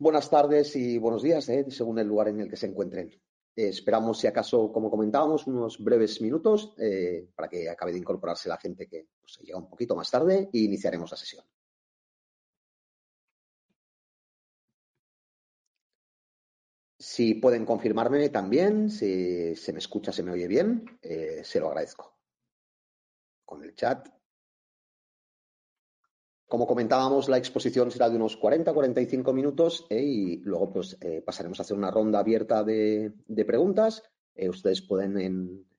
Buenas tardes y buenos días, eh, según el lugar en el que se encuentren. Eh, esperamos, si acaso, como comentábamos, unos breves minutos eh, para que acabe de incorporarse la gente que pues, llega un poquito más tarde e iniciaremos la sesión. Si pueden confirmarme también, si se me escucha, se me oye bien, se lo agradezco. Con el chat. Como comentábamos, la exposición será de unos 40-45 minutos eh, y luego pues, eh, pasaremos a hacer una ronda abierta de, preguntas. Eh, ustedes pueden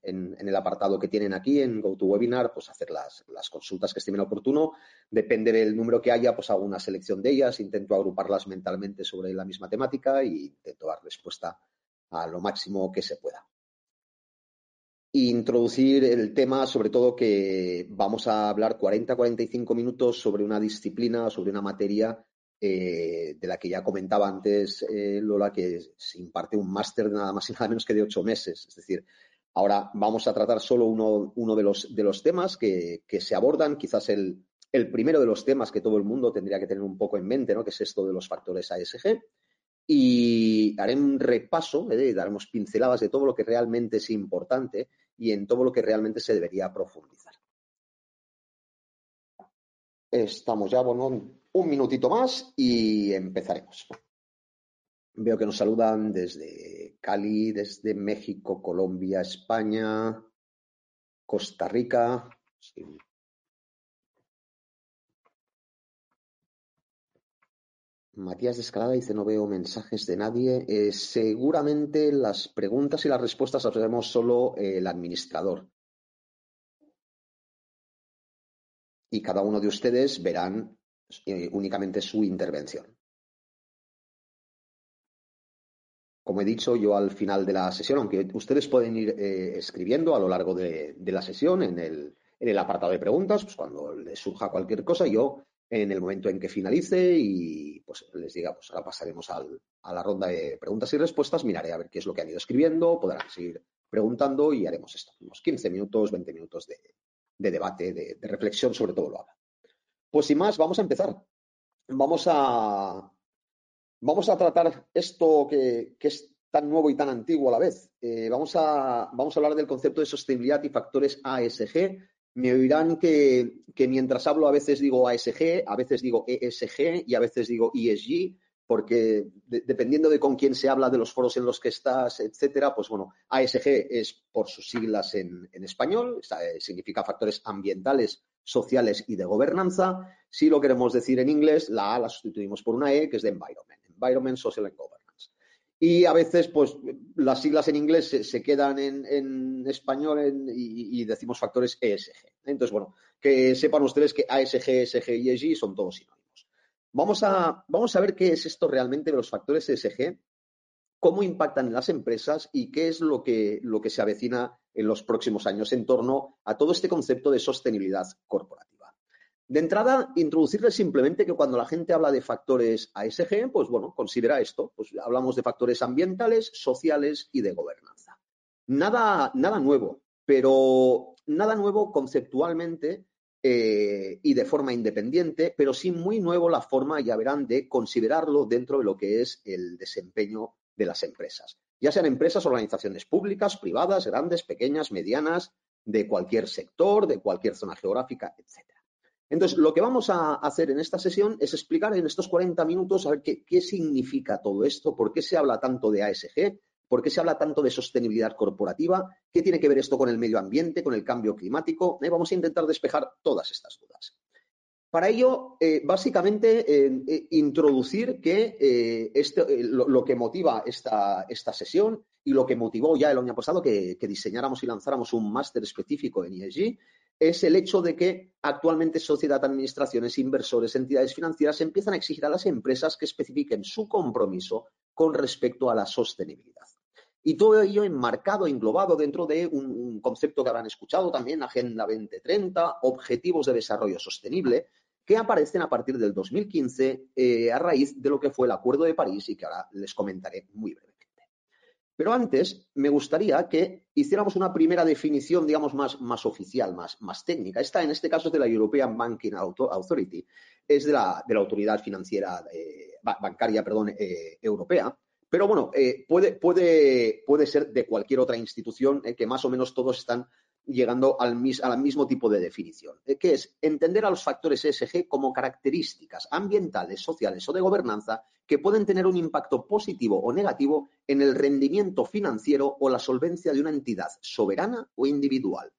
en, el apartado que tienen aquí en GoToWebinar pues, hacer las, las consultas que estimen oportuno. Depende del número que haya, pues hago una selección de ellas, intento agruparlas mentalmente sobre la misma temática y intento dar respuesta a lo máximo que se pueda introducir el tema, sobre todo que vamos a hablar 40-45 minutos sobre una disciplina, sobre una materia eh, de la que ya comentaba antes eh, Lola, que se imparte un máster de nada más y nada menos que de ocho meses. Es decir, ahora vamos a tratar solo uno, uno de, los, de los temas que, se abordan, quizás el, el primero de los temas que todo el mundo tendría que tener un poco en mente, ¿no? que es esto de los factores ASG. Y haré un repaso, ¿eh? daremos pinceladas de todo lo que realmente es importante y en todo lo que realmente se debería profundizar. Estamos ya, bueno, un minutito más y empezaremos. Veo que nos saludan desde Cali, desde México, Colombia, España, Costa Rica. Sí. Matías de Escalada dice, no veo mensajes de nadie. Eh, seguramente las preguntas y las respuestas las veremos solo eh, el administrador. Y cada uno de ustedes verán eh, únicamente su intervención. Como he dicho, yo al final de la sesión, aunque ustedes pueden ir escribiendo a lo largo de, de la sesión en el, en el apartado de preguntas, pues cuando les surja cualquier cosa, yo en el momento en que finalice y pues les diga, pues ahora pasaremos al- a la ronda de preguntas y respuestas, miraré a ver qué es lo que han ido escribiendo, podrán seguir preguntando y haremos esto, unos 15 minutos, 20 minutos de, de debate, de, reflexión sobre todo lo haga. Pues sin más, vamos a empezar. Vamos a, vamos a tratar esto que, que es tan nuevo y tan antiguo a la vez. Eh, vamos, a, vamos a hablar del concepto de sostenibilidad y factores ASG. Me oirán que, que mientras hablo a veces digo ASG, a veces digo ESG y a veces digo ESG, porque de- dependiendo de con quién se habla, de los foros en los que estás, etcétera, pues bueno, ASG es por sus siglas en, en español, eh, significa factores ambientales, sociales y de gobernanza. Si lo queremos decir en inglés, la A la sustituimos por una E, que es de environment, environment, social and governance. Y a veces, pues, las siglas en inglés se, quedan en, español y decimos factores ESG. Entonces, bueno, que sepan ustedes que ASG, ESG y ESG son todos sinónimos. Vamos a, vamos a ver qué es esto realmente de los factores ESG, cómo impactan en las empresas y qué es lo que, lo que se avecina en los próximos años en torno a todo este concepto de sostenibilidad corporativa. De entrada, introducirles simplemente que cuando la gente habla de factores ASG, pues bueno, considera esto, pues hablamos de factores ambientales, sociales y de gobernanza. Nada, nada nuevo, pero nada nuevo conceptualmente eh, y de forma independiente, pero sí muy nuevo la forma, ya verán, de considerarlo dentro de lo que es el desempeño de las empresas. Ya sean empresas, organizaciones públicas, privadas, grandes, pequeñas, medianas, de cualquier sector, de cualquier zona geográfica, etcétera. Entonces, lo que vamos a hacer en esta sesión es explicar en estos 40 minutos a ver qué, significa todo esto, por qué se habla tanto de ASG, por qué se habla tanto de sostenibilidad corporativa, qué tiene que ver esto con el medio ambiente, con el cambio climático. Eh, Vamos a intentar despejar todas estas dudas. Para ello, eh, básicamente, eh, introducir que eh, este, lo, que motiva esta, esta sesión y lo que motivó ya el año pasado que diseñáramos y lanzáramos un máster específico en ESG es el hecho de que actualmente sociedad, administraciones, inversores, entidades financieras empiezan a exigir a las empresas que especifiquen su compromiso con respecto a la sostenibilidad. Y todo ello enmarcado, englobado dentro de un, concepto que habrán escuchado también, Agenda 2030, Objetivos de Desarrollo Sostenible, que aparecen a partir del 2015 eh, a raíz de lo que fue el Acuerdo de París y que ahora les comentaré muy brevemente. Pero antes me gustaría que hiciéramos una primera definición, digamos, más, más oficial, más, más técnica. Esta, en este caso, es de la European Banking Authority, es de la, de la Autoridad Financiera eh, Bancaria perdón, eh, Europea, pero bueno, eh, puede, puede, puede, ser de cualquier otra institución que más o menos todos están llegando al, mismo tipo de definición, eh, que es entender a los factores ESG como características ambientales, sociales o de gobernanza que pueden tener un impacto positivo o negativo en el rendimiento financiero o la solvencia de una entidad soberana o individual.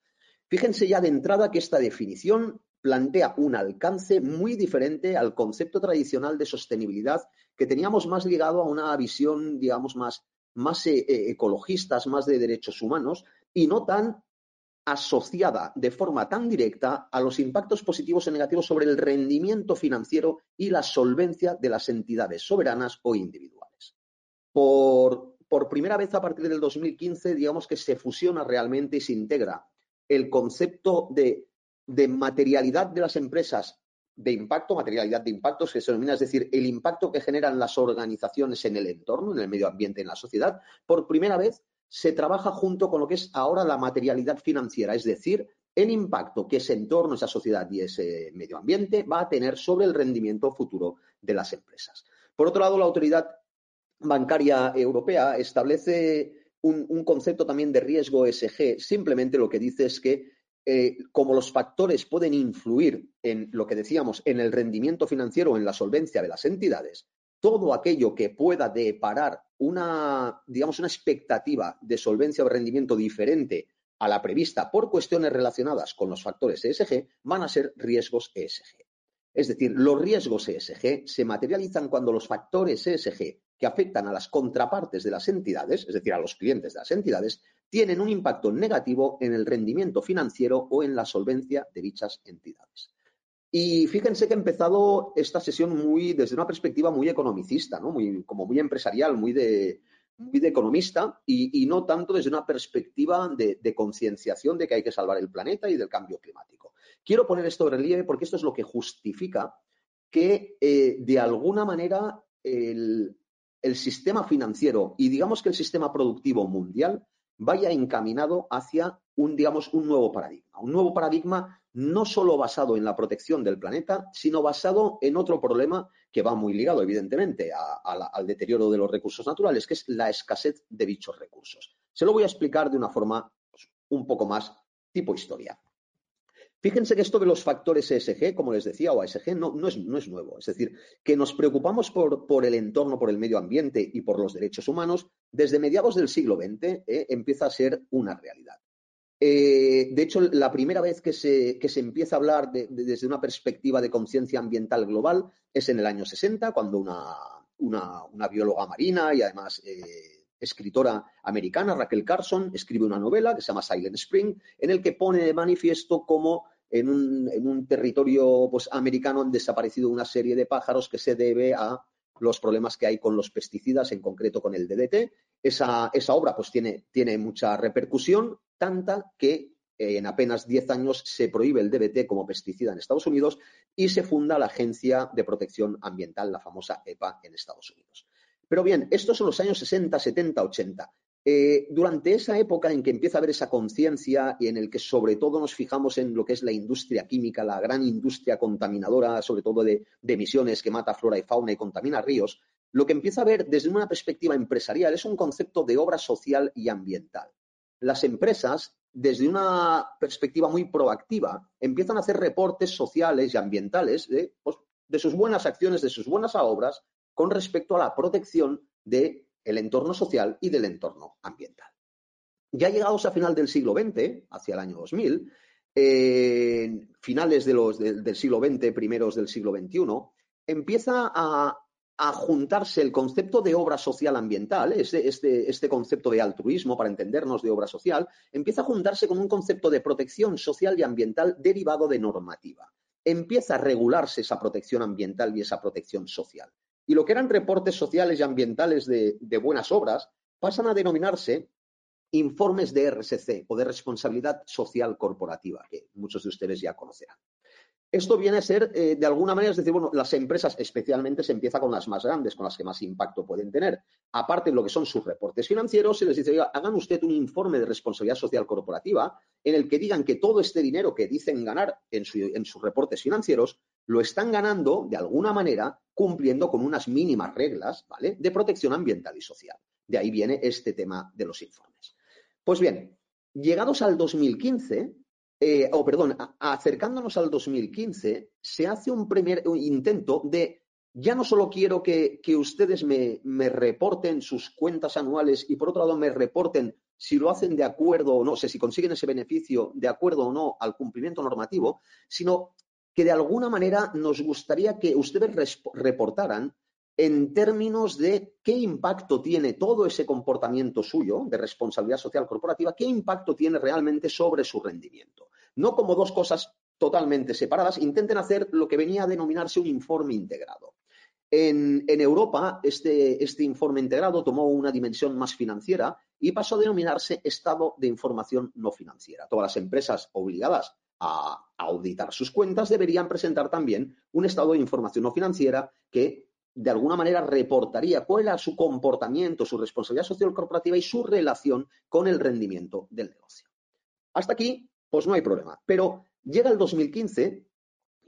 Fíjense ya de entrada que esta definición plantea un alcance muy diferente al concepto tradicional de sostenibilidad que teníamos más ligado a una visión, digamos, más, más eh, eh, ecologistas, más de derechos humanos y no tan asociada de forma tan directa a los impactos positivos o negativos sobre el rendimiento financiero y la solvencia de las entidades soberanas o individuales. Por, por primera vez a partir del 2015, digamos que se fusiona realmente y se integra el concepto de de materialidad de las empresas de impacto, materialidad de impactos que se denomina, es decir, el impacto que generan las organizaciones en el entorno, en el medio ambiente, en la sociedad, por primera vez se trabaja junto con lo que es ahora la materialidad financiera, es decir, el impacto que ese entorno, esa sociedad y ese medio ambiente va a tener sobre el rendimiento futuro de las empresas. Por otro lado, la Autoridad Bancaria Europea establece un, concepto también de riesgo SG. Simplemente lo que dice es que eh, como los factores pueden influir en lo que decíamos, en el rendimiento financiero o en la solvencia de las entidades, todo aquello que pueda deparar una, digamos, una expectativa de solvencia o rendimiento diferente a la prevista por cuestiones relacionadas con los factores ESG van a ser riesgos ESG. Es decir, los riesgos ESG se materializan cuando los factores ESG que afectan a las contrapartes de las entidades, es decir, a los clientes de las entidades, tienen un impacto negativo en el rendimiento financiero o en la solvencia de dichas entidades. Y fíjense que he empezado esta sesión muy desde una perspectiva muy economicista, ¿no? muy, como muy empresarial, muy de, muy de economista y, no tanto desde una perspectiva de, concienciación de que hay que salvar el planeta y del cambio climático. Quiero poner esto en relieve porque esto es lo que justifica que eh, de alguna manera el, el sistema financiero y digamos que el sistema productivo mundial vaya encaminado hacia un, digamos, un nuevo paradigma. Un nuevo paradigma no solo basado en la protección del planeta, sino basado en otro problema que va muy ligado, evidentemente, al deterioro de los recursos naturales, que es la escasez de dichos recursos. Se lo voy a explicar de una forma pues, un poco más tipo historia. Fíjense que esto de los factores ESG, como les decía, o ASG, no, no, es, no es, nuevo. Es decir, que nos preocupamos por, por, el entorno, por el medio ambiente y por los derechos humanos, desde mediados del siglo XX eh, empieza a ser una realidad. Eh, de hecho, la primera vez que se, que se empieza a hablar desde una perspectiva de conciencia ambiental global es en el año 60, cuando una, una, bióloga marina y además eh, escritora americana, Raquel Carson, escribe una novela que se llama Silent Spring, en el que pone de manifiesto cómo en un, territorio pues, americano han desaparecido una serie de pájaros que se debe a los problemas que hay con los pesticidas, en concreto con el DDT. Esa, obra pues, tiene, tiene mucha repercusión, tanta que eh, en apenas 10 años se prohíbe el DDT como pesticida en Estados Unidos y se funda la Agencia de Protección Ambiental, la famosa EPA, en Estados Unidos. Pero bien, estos son los años 60, 70, 80. Eh, durante esa época en que empieza a haber esa conciencia y en el que sobre todo nos fijamos en lo que es la industria química, la gran industria contaminadora, sobre todo de, emisiones que mata flora y fauna y contamina ríos, lo que empieza a ver desde una perspectiva empresarial es un concepto de obra social y ambiental. Las empresas, desde una perspectiva muy proactiva, empiezan a hacer reportes sociales y ambientales de, pues, de sus buenas acciones, de sus buenas obras con respecto a la protección de el entorno social y del entorno ambiental. Ya llegados a final del siglo XX, hacia el año 2000, finales del siglo XX, primeros del siglo XXI, empieza a, juntarse el concepto de obra social ambiental, este, este, concepto de altruismo, para entendernos, de obra social, empieza a juntarse con un concepto de protección social y ambiental derivado de normativa. Empieza a regularse esa protección ambiental y esa protección social. Y lo que eran reportes sociales y ambientales de, buenas obras pasan a denominarse informes de RSC o de responsabilidad social corporativa, que muchos de ustedes ya conocerán. Esto viene a ser, eh, de alguna manera, es decir, bueno, las empresas especialmente se empieza con las más grandes, con las que más impacto pueden tener. Aparte de lo que son sus reportes financieros, se les dice, oiga, hagan usted un informe de responsabilidad social corporativa en el que digan que todo este dinero que dicen ganar en, en sus reportes financieros lo están ganando, de alguna manera, cumpliendo con unas mínimas reglas, ¿vale?, de protección ambiental y social. De ahí viene este tema de los informes. Pues bien, llegados al 2015, eh, o perdón, acercándonos al 2015, se hace un primer intento de, ya no solo quiero que, ustedes me, reporten sus cuentas anuales y por otro lado me reporten si lo hacen de acuerdo o no, o sea, si consiguen ese beneficio de acuerdo o no al cumplimiento normativo, sino que de alguna manera nos gustaría que ustedes reportaran en términos de qué impacto tiene todo ese comportamiento suyo de responsabilidad social corporativa, qué impacto tiene realmente sobre su rendimiento no como dos cosas totalmente separadas, intenten hacer lo que venía a denominarse un informe integrado. En, Europa, este, este, informe integrado tomó una dimensión más financiera y pasó a denominarse estado de información no financiera. Todas las empresas obligadas a, auditar sus cuentas deberían presentar también un estado de información no financiera que de alguna manera reportaría cuál era su comportamiento, su responsabilidad social corporativa y su relación con el rendimiento del negocio. Hasta aquí pues no hay problema. Pero llega el 2015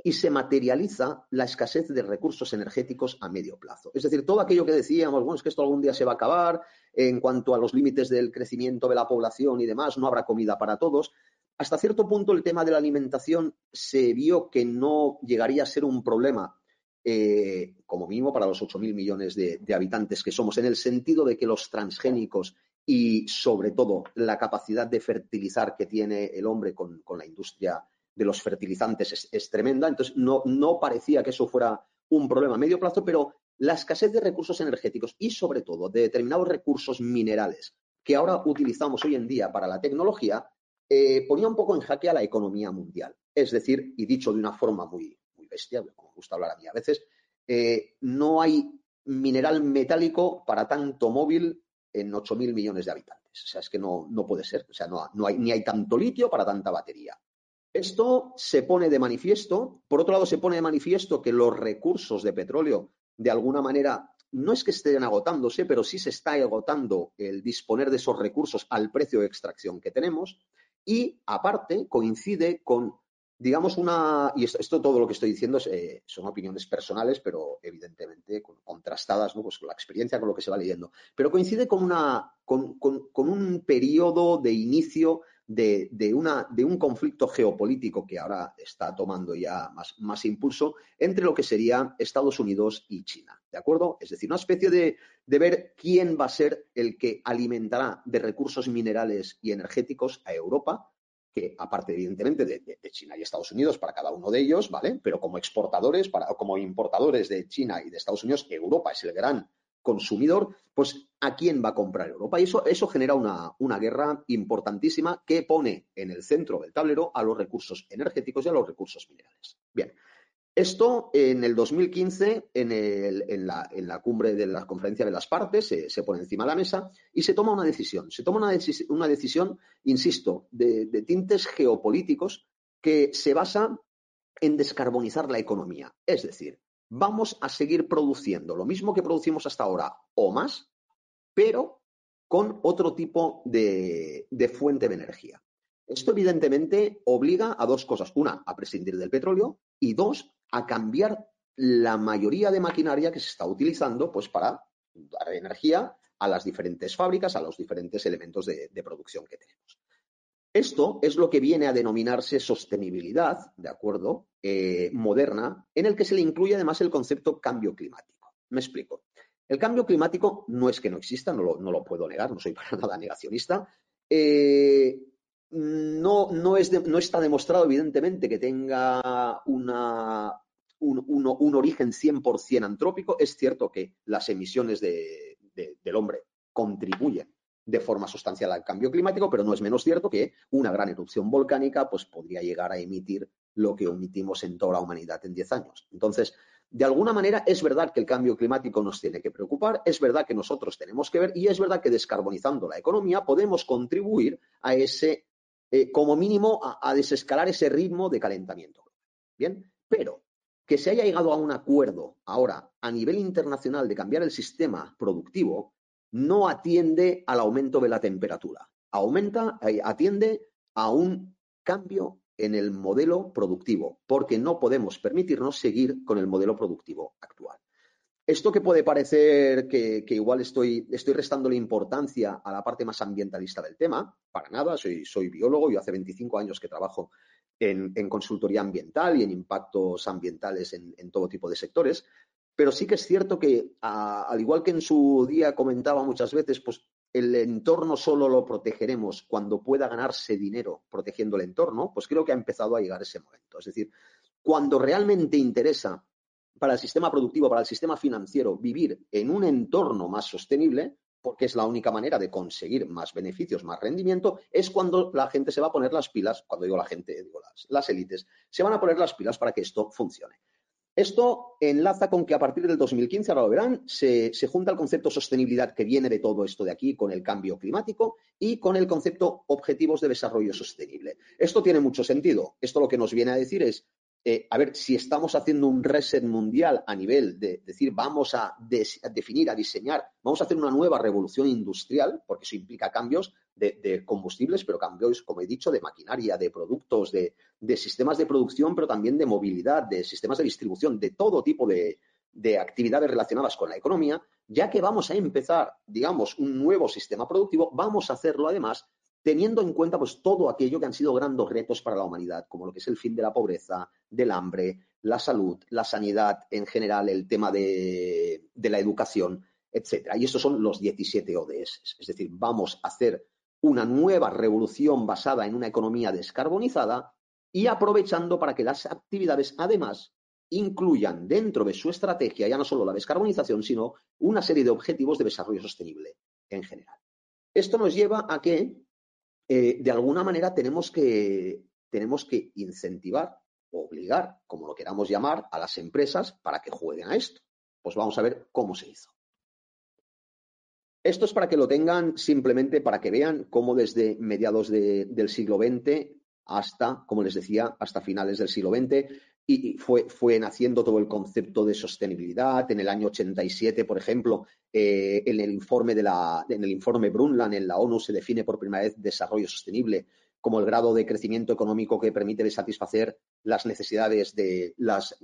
y se materializa la escasez de recursos energéticos a medio plazo. Es decir, todo aquello que decíamos, bueno, es que esto algún día se va a acabar, en cuanto a los límites del crecimiento de la población y demás, no habrá comida para todos. Hasta cierto punto el tema de la alimentación se vio que no llegaría a ser un problema, eh, como mínimo para los 8.000 millones de habitantes que somos, en el sentido de que los transgénicos y sobre todo la capacidad de fertilizar que tiene el hombre con, la industria de los fertilizantes es, tremenda. Entonces, no, no, parecía que eso fuera un problema a medio plazo, pero la escasez de recursos energéticos y sobre todo de determinados recursos minerales que ahora utilizamos hoy en día para la tecnología, eh, ponía un poco en jaque a la economía mundial. Es decir, y dicho de una forma muy, muy bestia, como me gusta hablar a mí a veces, eh, no hay mineral metálico para tanto móvil en 8.000 millones de habitantes. O sea, es que no, no puede ser. O sea, no, no hay, ni hay tanto litio para tanta batería. Esto se pone de manifiesto. Por otro lado, se pone de manifiesto que los recursos de petróleo, de alguna manera, no es que estén agotándose, pero sí se está agotando el disponer de esos recursos al precio de extracción que tenemos. Y aparte, coincide con digamos, una, y esto, todo lo que estoy diciendo eh, son opiniones personales, pero evidentemente contrastadas ¿no? pues con la experiencia, con lo que se va leyendo, pero coincide con, una, con, un periodo de inicio de, una, de, un conflicto geopolítico que ahora está tomando ya más, más, impulso entre lo que sería Estados Unidos y China. ¿De acuerdo? Es decir, una especie de, de ver quién va a ser el que alimentará de recursos minerales y energéticos a Europa que aparte evidentemente de, China y Estados Unidos para cada uno de ellos, ¿vale? Pero como exportadores, para, como importadores de China y de Estados Unidos, Europa es el gran consumidor, pues ¿a quién va a comprar Europa? Y eso, eso genera una, una guerra importantísima que pone en el centro del tablero a los recursos energéticos y a los recursos minerales. Bien, esto en el 2015, en, la, cumbre de la conferencia de las partes, se, pone encima de la mesa y se toma una decisión. Se toma una, decisión, insisto, de, tintes geopolíticos que se basa en descarbonizar la economía. Es decir, vamos a seguir produciendo lo mismo que producimos hasta ahora o más, pero con otro tipo de fuente de energía. Esto evidentemente obliga a dos cosas. Una, a prescindir del petróleo y dos, a cambiar la mayoría de maquinaria que se está utilizando pues, para dar energía a las diferentes fábricas, a los diferentes elementos de, producción que tenemos. Esto es lo que viene a denominarse sostenibilidad, ¿de acuerdo? Eh, moderna, en el que se le incluye además el concepto cambio climático. Me explico. El cambio climático no es que no exista, no lo, puedo negar, no soy para nada negacionista. Eh, no, no, es no está demostrado, evidentemente, que tenga una un, un origen 100% antrópico. Es cierto que las emisiones de, de, del hombre contribuyen de forma sustancial al cambio climático, pero no es menos cierto que una gran erupción volcánica pues, podría llegar a emitir lo que emitimos en toda la humanidad en 10 años. Entonces, de alguna manera es verdad que el cambio climático nos tiene que preocupar, es verdad que nosotros tenemos que ver y es verdad que descarbonizando la economía podemos contribuir a ese, eh, como mínimo, a desescalar ese ritmo de calentamiento. Bien, pero que se haya llegado a un acuerdo ahora a nivel internacional de cambiar el sistema productivo no atiende al aumento de la temperatura. Aumenta, eh, atiende a un cambio en el modelo productivo, porque no podemos permitirnos seguir con el modelo productivo actual. Esto que puede parecer que, igual estoy, estoy restándole importancia a la parte más ambientalista del tema, para nada, soy, soy biólogo, yo hace 25 años que trabajo en, consultoría ambiental y en impactos ambientales en, todo tipo de sectores, pero sí que es cierto que, al igual que en su día comentaba muchas veces, pues el entorno solo lo protegeremos cuando pueda ganarse dinero protegiendo el entorno, pues creo que ha empezado a llegar ese momento. Es decir, cuando realmente interesa para el sistema productivo, para el sistema financiero, vivir en un entorno más sostenible, porque es la única manera de conseguir más beneficios, más rendimiento, es cuando la gente se va a poner las pilas, cuando digo la gente, digo las, élites, se van a poner las pilas para que esto funcione. Esto enlaza con que a partir del 2015, ahora lo verán, se, se, junta el concepto sostenibilidad que viene de todo esto de aquí con el cambio climático y con el concepto objetivos de desarrollo sostenible. Esto tiene mucho sentido. Esto lo que nos viene a decir es, eh, a ver, si estamos haciendo un reset mundial a nivel de decir, vamos a, definir, a diseñar, vamos a hacer una nueva revolución industrial, porque eso implica cambios de, combustibles, pero cambios, como he dicho, de maquinaria, de productos, de, sistemas de producción, pero también de movilidad, de sistemas de distribución, de todo tipo de actividades relacionadas con la economía, ya que vamos a empezar, digamos, un nuevo sistema productivo, vamos a hacerlo además teniendo en cuenta pues, todo aquello que han sido grandes retos para la humanidad, como lo que es el fin de la pobreza, del hambre, la salud, la sanidad en general, el tema de, de la educación, etcétera. Y estos son los 17 ODS. Es decir, vamos a hacer una nueva revolución basada en una economía descarbonizada y aprovechando para que las actividades, además, incluyan dentro de su estrategia ya no solo la descarbonización, sino una serie de objetivos de desarrollo sostenible en general. Esto nos lleva a que, eh, de alguna manera, tenemos que, tenemos que incentivar, obligar, como lo queramos llamar, a las empresas para que jueguen a esto. Pues vamos a ver cómo se hizo. Esto es para que lo tengan simplemente para que vean cómo desde mediados de, del siglo XX hasta, como les decía, hasta finales del siglo XX, y fue, fue naciendo todo el concepto de sostenibilidad. En el año 87, por ejemplo, eh, en, el informe de la, en el informe Brundtland en la ONU se define por primera vez desarrollo sostenible como el grado de crecimiento económico que permite satisfacer las necesidades de las,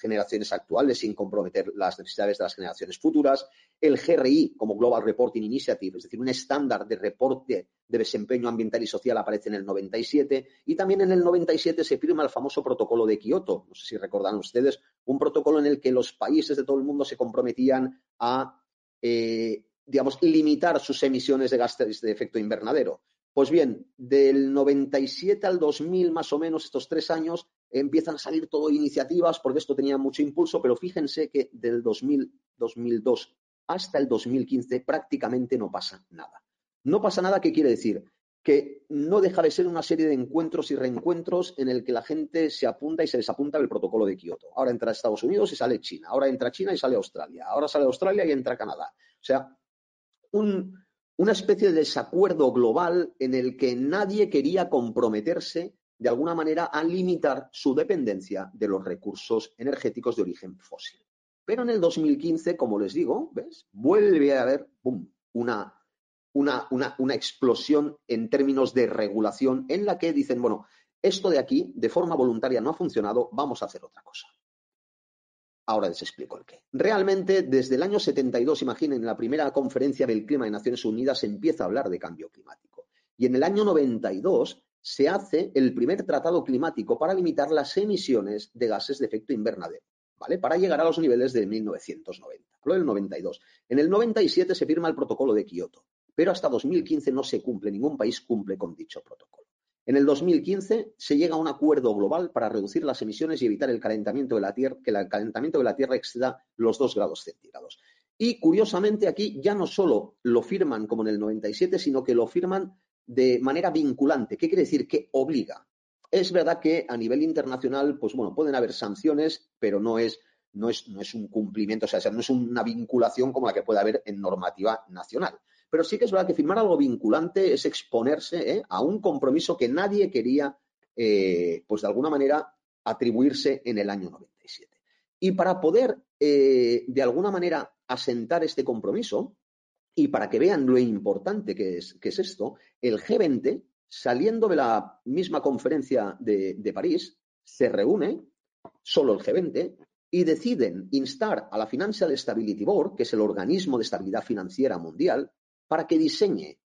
generaciones actuales sin comprometer las necesidades de las generaciones futuras. El GRI como Global Reporting Initiative, es decir, un estándar de reporte de desempeño ambiental y social aparece en el 97 y también en el 97 se firma el famoso protocolo de Kioto. No sé si recordan ustedes, un protocolo en el que los países de todo el mundo se comprometían a, eh, digamos, limitar sus emisiones de gases de efecto invernadero. Pues bien, del 97 al 2000, más o menos, estos tres años, empiezan a salir todo iniciativas porque esto tenía mucho impulso, pero fíjense que del 2000, 2002 hasta el 2015 prácticamente no pasa nada. No pasa nada, ¿qué quiere decir? Que no deja de ser una serie de encuentros y reencuentros en el que la gente se apunta y se desapunta del protocolo de Kioto. Ahora entra Estados Unidos y sale China, ahora entra China y sale Australia, ahora sale Australia y entra Canadá. O sea, un, una especie de desacuerdo global en el que nadie quería comprometerse de alguna manera a limitar su dependencia de los recursos energéticos de origen fósil. Pero en el 2015, como les digo, ¿ves? vuelve a haber una, una, una, una explosión en términos de regulación en la que dicen, bueno, esto de aquí de forma voluntaria no ha funcionado, vamos a hacer otra cosa. Ahora les explico el qué. Realmente, desde el año 72, imaginen, en la primera conferencia del clima de Naciones Unidas se empieza a hablar de cambio climático. Y en el año 92 se hace el primer tratado climático para limitar las emisiones de gases de efecto invernadero, ¿vale? Para llegar a los niveles de 1990. Hablo del 92. En el 97 se firma el protocolo de Kioto, pero hasta 2015 no se cumple, ningún país cumple con dicho protocolo. En el 2015 se llega a un acuerdo global para reducir las emisiones y evitar el calentamiento de la Tierra, que el calentamiento de la Tierra exceda los 2 grados centígrados. Y curiosamente aquí ya no solo lo firman como en el 97, sino que lo firman de manera vinculante. ¿Qué quiere decir? Que obliga. Es verdad que a nivel internacional, pues bueno, pueden haber sanciones, pero no es, no es, no es un cumplimiento, o sea, no es una vinculación como la que puede haber en normativa nacional. Pero sí que es verdad que firmar algo vinculante es exponerse ¿eh? a un compromiso que nadie quería, eh, pues de alguna manera, atribuirse en el año 97. Y para poder, eh, de alguna manera, asentar este compromiso, y para que vean lo importante que es, que es esto, el G20, saliendo de la misma conferencia de, de París, se reúne, solo el G20, y deciden instar a la Financial Stability Board, que es el organismo de estabilidad financiera mundial, para que diseñe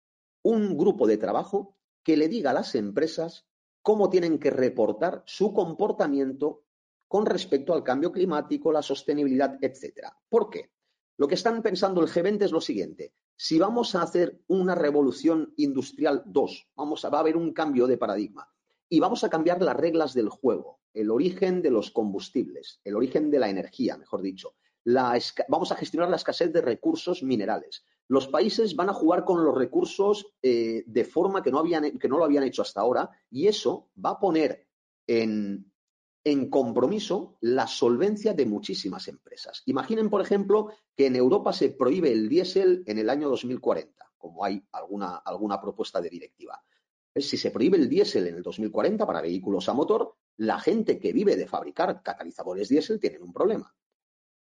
un grupo de trabajo que le diga a las empresas cómo tienen que reportar su comportamiento con respecto al cambio climático, la sostenibilidad, etcétera. ¿Por qué? Lo que están pensando el G20 es lo siguiente. Si vamos a hacer una revolución industrial 2, vamos a, va a haber un cambio de paradigma y vamos a cambiar las reglas del juego, el origen de los combustibles, el origen de la energía, mejor dicho. vamos a gestionar la escasez de recursos minerales. Los países van a jugar con los recursos eh, de forma que no, habían, que no lo habían hecho hasta ahora y eso va a poner en, en compromiso la solvencia de muchísimas empresas. Imaginen, por ejemplo, que en Europa se prohíbe el diésel en el año 2040, como hay alguna, alguna propuesta de directiva. Si se prohíbe el diésel en el 2040 para vehículos a motor, la gente que vive de fabricar catalizadores diésel tiene un problema.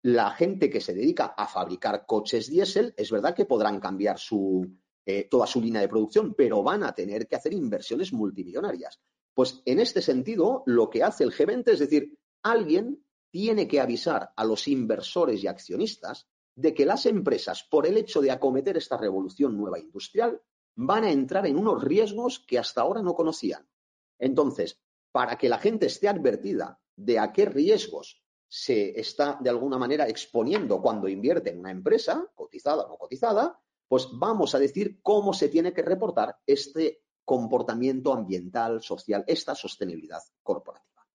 La gente que se dedica a fabricar coches diésel, es verdad que podrán cambiar su, eh, toda su línea de producción, pero van a tener que hacer inversiones multimillonarias. Pues en este sentido, lo que hace el G20 es decir, alguien tiene que avisar a los inversores y accionistas de que las empresas, por el hecho de acometer esta revolución nueva industrial, van a entrar en unos riesgos que hasta ahora no conocían. Entonces, para que la gente esté advertida de a qué riesgos se está de alguna manera exponiendo cuando invierte en una empresa, cotizada o no cotizada, pues vamos a decir cómo se tiene que reportar este comportamiento ambiental, social, esta sostenibilidad corporativa.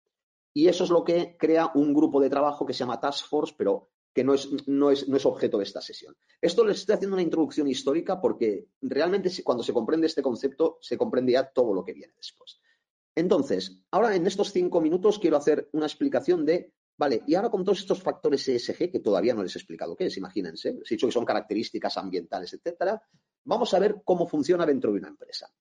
Y eso es lo que crea un grupo de trabajo que se llama Task Force, pero que no es, no es, no es objeto de esta sesión. Esto les estoy haciendo una introducción histórica porque realmente cuando se comprende este concepto se comprende ya todo lo que viene después. Entonces, ahora en estos cinco minutos quiero hacer una explicación de, vale, y ahora con todos estos factores ESG que todavía no les he explicado qué es, imagínense, he dicho que son características ambientales, etcétera, vamos a ver cómo funciona dentro de una empresa.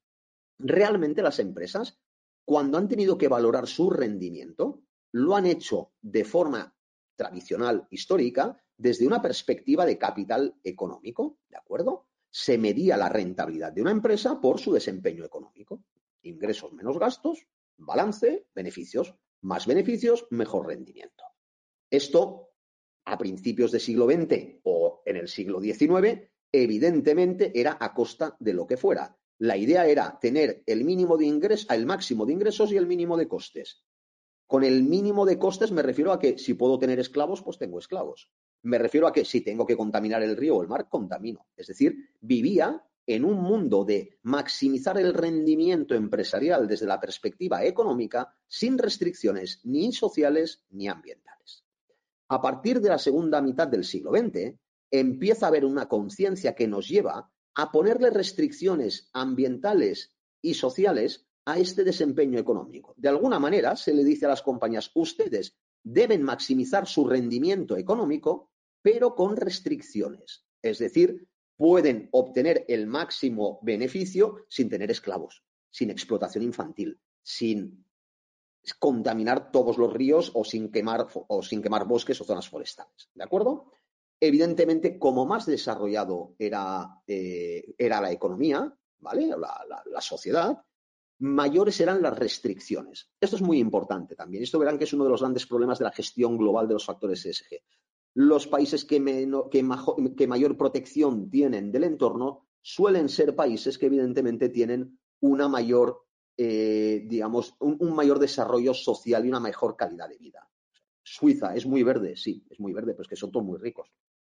Realmente las empresas, cuando han tenido que valorar su rendimiento, lo han hecho de forma tradicional, histórica, desde una perspectiva de capital económico, ¿de acuerdo? Se medía la rentabilidad de una empresa por su desempeño económico. Ingresos menos gastos, balance, beneficios. Más beneficios, mejor rendimiento. Esto, a principios del siglo XX o en el siglo XIX, evidentemente era a costa de lo que fuera. La idea era tener el mínimo de ingresos, el máximo de ingresos y el mínimo de costes. Con el mínimo de costes me refiero a que si puedo tener esclavos, pues tengo esclavos. Me refiero a que si tengo que contaminar el río o el mar, contamino. Es decir, vivía en un mundo de maximizar el rendimiento empresarial desde la perspectiva económica sin restricciones ni sociales ni ambientales. A partir de la segunda mitad del siglo XX, empieza a haber una conciencia que nos lleva a ponerle restricciones ambientales y sociales a este desempeño económico. De alguna manera se le dice a las compañías, ustedes deben maximizar su rendimiento económico, pero con restricciones. Es decir, pueden obtener el máximo beneficio sin tener esclavos, sin explotación infantil, sin contaminar todos los ríos o sin quemar, o sin quemar bosques o zonas forestales. ¿De acuerdo? Evidentemente, como más desarrollado era, eh, era la economía, ¿vale? La, sociedad, mayores eran las restricciones. Esto es muy importante también. Esto verán que es uno de los grandes problemas de la gestión global de los factores ESG. Los países que, que mayor protección tienen del entorno suelen ser países que evidentemente tienen una mayor, eh, digamos, un, mayor desarrollo social y una mejor calidad de vida. Suiza es muy verde, sí, es muy verde, pero es que son todos muy ricos.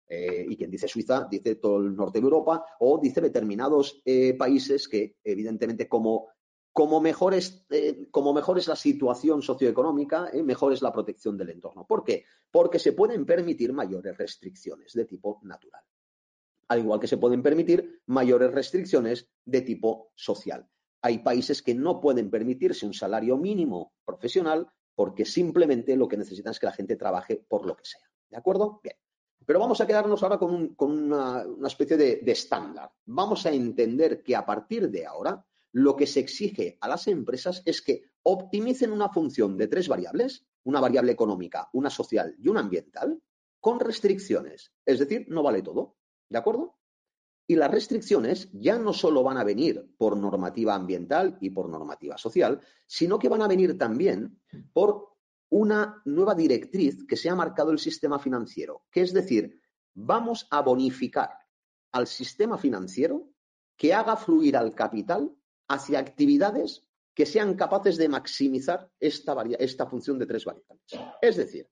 Eh, y quien dice Suiza dice todo el norte de Europa o dice determinados eh, países que, evidentemente, como como mejor es, eh, como mejor es la situación socioeconómica, eh, mejor es la protección del entorno. ¿Por qué? Porque se pueden permitir mayores restricciones de tipo natural. Al igual que se pueden permitir mayores restricciones de tipo social. Hay países que no pueden permitirse un salario mínimo profesional porque simplemente lo que necesitan es que la gente trabaje por lo que sea. ¿De acuerdo? Bien. Pero vamos a quedarnos ahora con, una, especie de estándar. Vamos a entender que a partir de ahora lo que se exige a las empresas es que optimicen una función de tres variables, una variable económica, una social y una ambiental, con restricciones. Es decir, no vale todo. ¿De acuerdo? Y las restricciones ya no solo van a venir por normativa ambiental y por normativa social, sino que van a venir también por una nueva directriz que se ha marcado el sistema financiero, que es decir, vamos a bonificar al sistema financiero que haga fluir al capital hacia actividades que sean capaces de maximizar esta, función de tres variables. Es decir,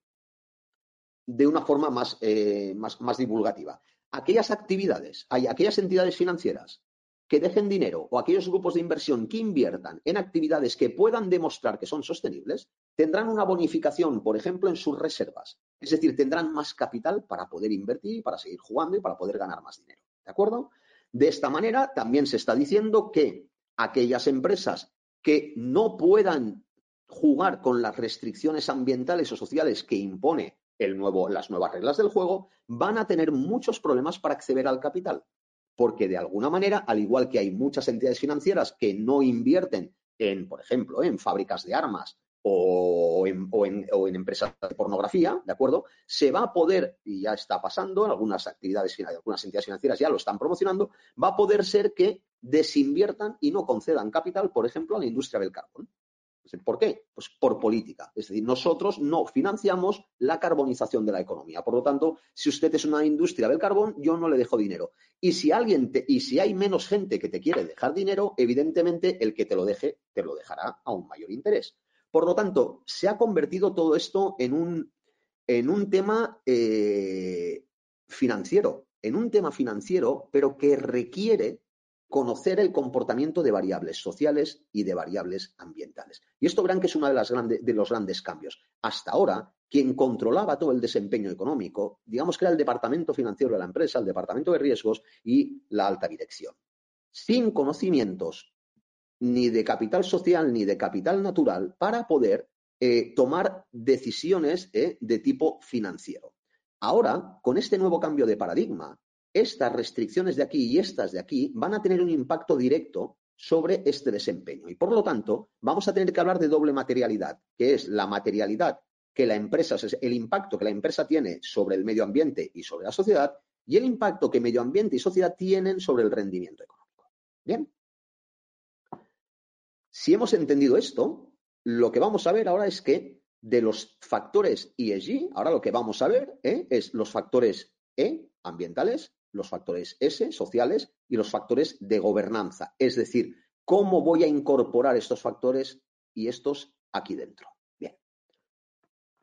de una forma más, eh, más, más divulgativa, aquellas actividades, hay aquellas entidades financieras que dejen dinero o aquellos grupos de inversión que inviertan en actividades que puedan demostrar que son sostenibles, tendrán una bonificación, por ejemplo, en sus reservas. Es decir, tendrán más capital para poder invertir, para seguir jugando y para poder ganar más dinero. ¿De acuerdo? De esta manera, también se está diciendo que aquellas empresas que no puedan jugar con las restricciones ambientales o sociales que impone el nuevo, las nuevas reglas del juego, van a tener muchos problemas para acceder al capital. Porque de alguna manera, al igual que hay muchas entidades financieras que no invierten en, por ejemplo, en fábricas de armas o en, o, en, empresas de pornografía, ¿de acuerdo? Se va a poder, y ya está pasando, en algunas actividades, algunas entidades financieras ya lo están promocionando, va a poder ser que desinviertan y no concedan capital, por ejemplo, a la industria del carbón. ¿Por qué? Pues por política. Es decir, nosotros no financiamos la carbonización de la economía. Por lo tanto, si usted es una industria del carbón, yo no le dejo dinero. Y si alguien y si hay menos gente que te quiere dejar dinero, evidentemente el que te lo deje te lo dejará a un mayor interés. Por lo tanto, se ha convertido todo esto en un, en un tema eh, financiero, en un tema financiero, pero que requiere conocer el comportamiento de variables sociales y de variables ambientales. Y esto verán que es uno de, de, los grandes cambios. Hasta ahora, quien controlaba todo el desempeño económico, digamos que era el departamento financiero de la empresa, el departamento de riesgos y la alta dirección. Sin conocimientos ni de capital social ni de capital natural para poder eh, tomar decisiones eh, de tipo financiero. Ahora, con este nuevo cambio de paradigma, estas restricciones de aquí y estas de aquí van a tener un impacto directo sobre este desempeño. Y por lo tanto, vamos a tener que hablar de doble materialidad, que es la materialidad que la empresa, el impacto que la empresa tiene sobre el medio ambiente y sobre la sociedad, y el impacto que medio ambiente y sociedad tienen sobre el rendimiento económico. Bien. Si hemos entendido esto, lo que vamos a ver ahora es que de los factores ESG, ahora lo que vamos a ver ¿eh? es los factores E, ambientales, los factores S, sociales, y los factores de gobernanza. Es decir, cómo voy a incorporar estos factores y estos aquí dentro.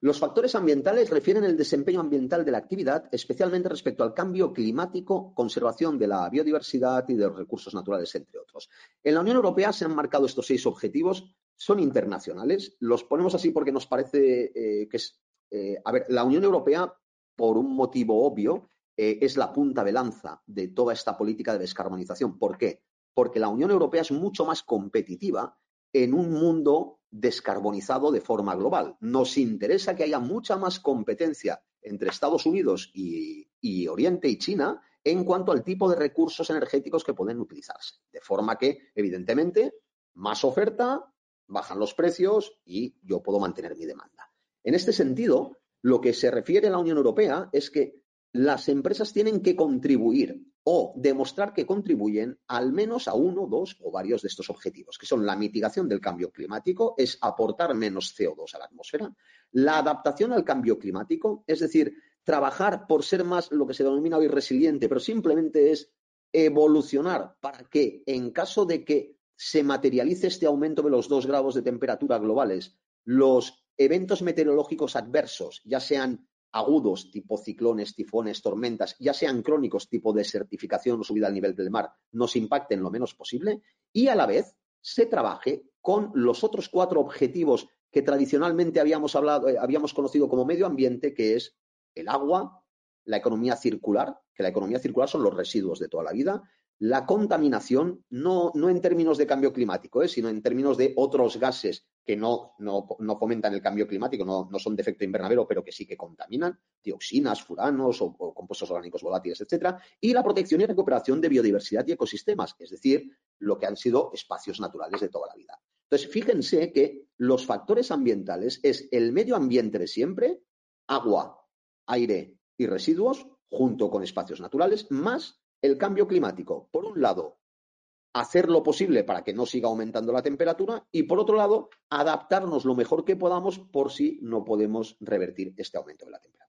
Los factores ambientales refieren el desempeño ambiental de la actividad, especialmente respecto al cambio climático, conservación de la biodiversidad y de los recursos naturales, entre otros. En la Unión Europea se han marcado estos seis objetivos, son internacionales. Los ponemos así porque nos parece eh, que es. Eh, a ver, la Unión Europea, por un motivo obvio, eh, es la punta de lanza de toda esta política de descarbonización. ¿Por qué? Porque la Unión Europea es mucho más competitiva en un mundo descarbonizado de forma global. Nos interesa que haya mucha más competencia entre Estados Unidos y, Oriente y China en cuanto al tipo de recursos energéticos que pueden utilizarse. De forma que, evidentemente, más oferta, bajan los precios y yo puedo mantener mi demanda. En este sentido, lo que se refiere a la Unión Europea es que las empresas tienen que contribuir o demostrar que contribuyen al menos a uno, dos o varios de estos objetivos, que son la mitigación del cambio climático, es aportar menos CO2 a la atmósfera, la adaptación al cambio climático, es decir, trabajar por ser más lo que se denomina hoy resiliente, pero simplemente es evolucionar para que en caso de que se materialice este aumento de los dos grados de temperatura globales, los eventos meteorológicos adversos, ya sean agudos, tipo ciclones, tifones, tormentas, ya sean crónicos, tipo desertificación o subida al nivel del mar, nos impacten lo menos posible y a la vez se trabaje con los otros cuatro objetivos que tradicionalmente habíamos hablado, eh, habíamos conocido como medio ambiente, que es el agua, la economía circular, que la economía circular son los residuos de toda la vida, la contaminación, no, no en términos de cambio climático, ¿eh? sino en términos de otros gases que no, no, no fomentan el cambio climático, no, no, son de efecto invernadero, pero que sí que contaminan, dioxinas, furanos o, compuestos orgánicos volátiles, etcétera, y la protección y recuperación de biodiversidad y ecosistemas, es decir, lo que han sido espacios naturales de toda la vida. Entonces, fíjense que los factores ambientales es el medio ambiente de siempre, agua, aire y residuos, junto con espacios naturales, más el cambio climático. Por un lado, hacer lo posible para que no siga aumentando la temperatura y, por otro lado, adaptarnos lo mejor que podamos por si no podemos revertir este aumento de la temperatura.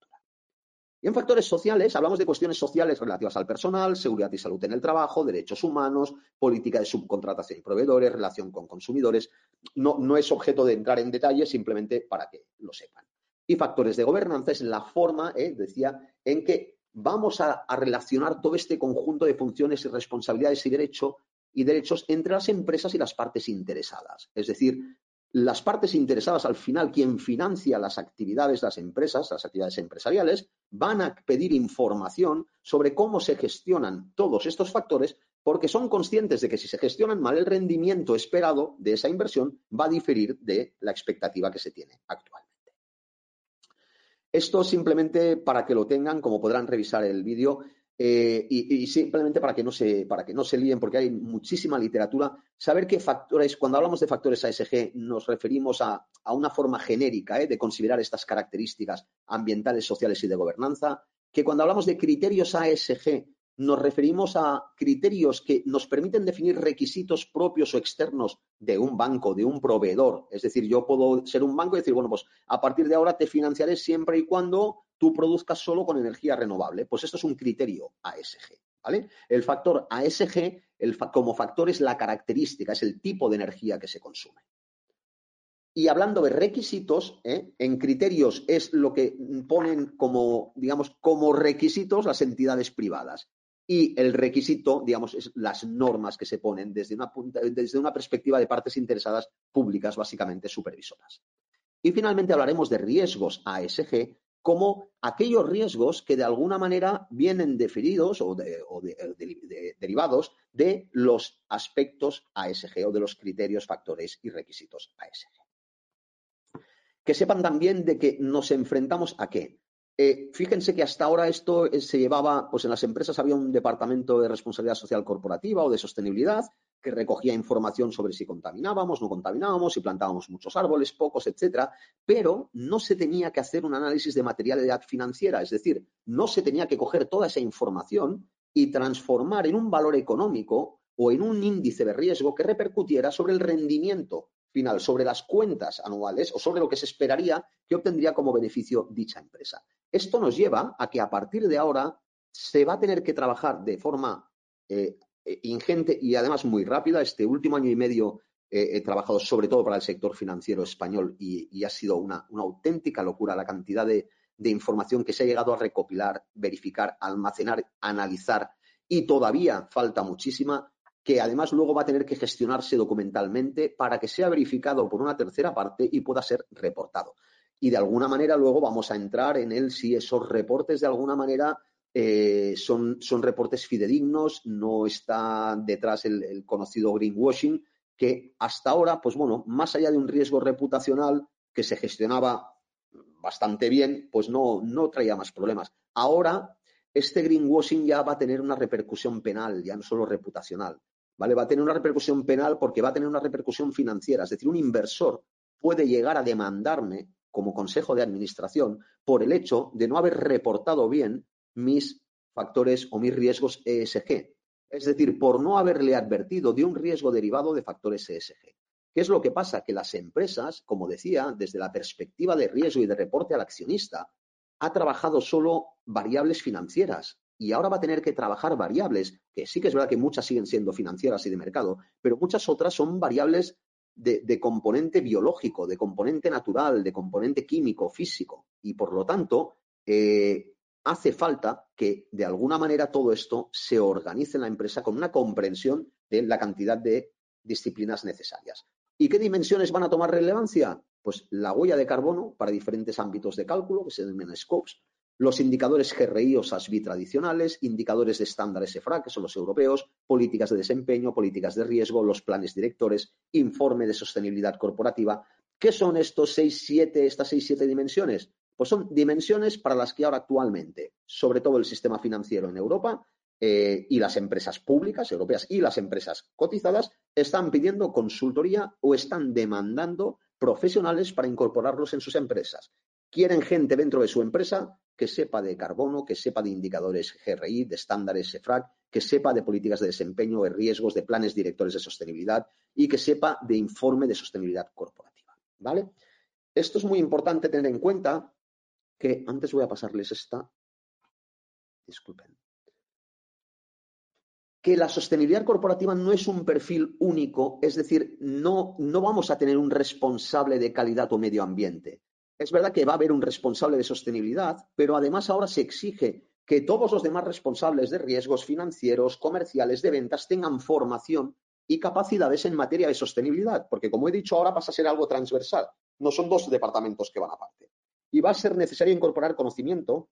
Y en factores sociales hablamos de cuestiones sociales relativas al personal, seguridad y salud en el trabajo, derechos humanos, política de subcontratación y proveedores, relación con consumidores. No, no es objeto de entrar en detalle, simplemente para que lo sepan. Y factores de gobernanza es la forma, eh, decía, en que vamos a, relacionar todo este conjunto de funciones y responsabilidades y, derecho, y derechos entre las empresas y las partes interesadas. Es decir, las partes interesadas, al final, quien financia las actividades de las empresas, las actividades empresariales, van a pedir información sobre cómo se gestionan todos estos factores porque son conscientes de que si se gestionan mal el rendimiento esperado de esa inversión va a diferir de la expectativa que se tiene actualmente. Esto simplemente para que lo tengan, como podrán revisar el vídeo, eh, y, simplemente para que, no se, para que no se líen, porque hay muchísima literatura, saber qué factores, cuando hablamos de factores ASG, nos referimos a, a una forma genérica ¿eh? de considerar estas características ambientales, sociales y de gobernanza, que cuando hablamos de criterios ASG nos referimos a criterios que nos permiten definir requisitos propios o externos de un banco, de un proveedor. Es decir, yo puedo ser un banco y decir, bueno, pues a partir de ahora te financiaré siempre y cuando tú produzcas solo con energía renovable. Pues esto es un criterio ASG. ¿vale? El factor ASG como factor es la característica, es el tipo de energía que se consume. Y hablando de requisitos, ¿eh? en criterios es lo que ponen como, digamos, como requisitos las entidades privadas y el requisito, digamos, es las normas que se ponen desde una, desde una perspectiva de partes interesadas públicas, básicamente supervisoras. Y finalmente hablaremos de riesgos ASG como aquellos riesgos que de alguna manera vienen definidos o, de, derivados de los aspectos ASG o de los criterios, factores y requisitos ASG. Que sepan también de que nos enfrentamos a qué? Eh, fíjense que hasta ahora esto eh, se llevaba, pues en las empresas había un departamento de responsabilidad social corporativa o de sostenibilidad que recogía información sobre si contaminábamos, no contaminábamos, si plantábamos muchos árboles, pocos, etcétera, pero no se tenía que hacer un análisis de materialidad financiera, es decir, no se tenía que coger toda esa información y transformar en un valor económico o en un índice de riesgo que repercutiera sobre el rendimiento final, sobre las cuentas anuales o sobre lo que se esperaría que obtendría como beneficio dicha empresa. Esto nos lleva a que a partir de ahora se va a tener que trabajar de forma eh, ingente y además muy rápida. Este último año y medio eh, he trabajado sobre todo para el sector financiero español y, ha sido una, una, auténtica locura la cantidad de, de información que se ha llegado a recopilar, verificar, almacenar, analizar y todavía falta muchísima que además luego va a tener que gestionarse documentalmente para que sea verificado por una tercera parte y pueda ser reportado y de alguna manera luego vamos a entrar en él si esos reportes de alguna manera eh, son, son, reportes fidedignos, no está detrás el, el, conocido greenwashing, que hasta ahora, pues bueno, más allá de un riesgo reputacional que se gestionaba bastante bien, pues no, no traía más problemas. Ahora, este greenwashing ya va a tener una repercusión penal, ya no solo reputacional. ¿Vale? Va a tener una repercusión penal porque va a tener una repercusión financiera. Es decir, un inversor puede llegar a demandarme como consejo de administración por el hecho de no haber reportado bien mis factores o mis riesgos ESG. Es decir, por no haberle advertido de un riesgo derivado de factores ESG. ¿Qué es lo que pasa? Que las empresas, como decía, desde la perspectiva de riesgo y de reporte al accionista, ha trabajado solo variables financieras y ahora va a tener que trabajar variables, que sí que es verdad que muchas siguen siendo financieras y de mercado, pero muchas otras son variables de, componente biológico, de componente natural, de componente químico, físico. Y por lo tanto, eh, hace falta que de alguna manera todo esto se organice en la empresa con una comprensión de la cantidad de disciplinas necesarias. ¿Y qué dimensiones van a tomar relevancia? Pues la huella de carbono para diferentes ámbitos de cálculo, que se denominan scopes, los indicadores GRI o SASB tradicionales, indicadores de estándares EFRA, que son los europeos, políticas de desempeño, políticas de riesgo, los planes directores, informe de sostenibilidad corporativa. ¿Qué son estos seis, siete, estas seis, siete dimensiones? Pues son dimensiones para las que ahora actualmente, sobre todo el sistema financiero en Europa eh, y las empresas públicas europeas y las empresas cotizadas, están pidiendo consultoría o están demandando profesionales para incorporarlos en sus empresas. Quieren gente dentro de su empresa que sepa de carbono, que sepa de indicadores GRI, de estándares EFRAG, que sepa de políticas de desempeño, de riesgos, de planes directores de sostenibilidad y que sepa de informe de sostenibilidad corporativa. ¿Vale? Esto es muy importante tener en cuenta que antes voy a pasarles esta. Disculpen. Que la sostenibilidad corporativa no es un perfil único, es decir, no, no vamos a tener un responsable de calidad o medio ambiente. Es verdad que va a haber un responsable de sostenibilidad, pero además ahora se exige que todos los demás responsables de riesgos financieros, comerciales, de ventas tengan formación y capacidades en materia de sostenibilidad, porque como he dicho ahora pasa a ser algo transversal, no son dos departamentos que van aparte. Y va a ser necesario incorporar conocimiento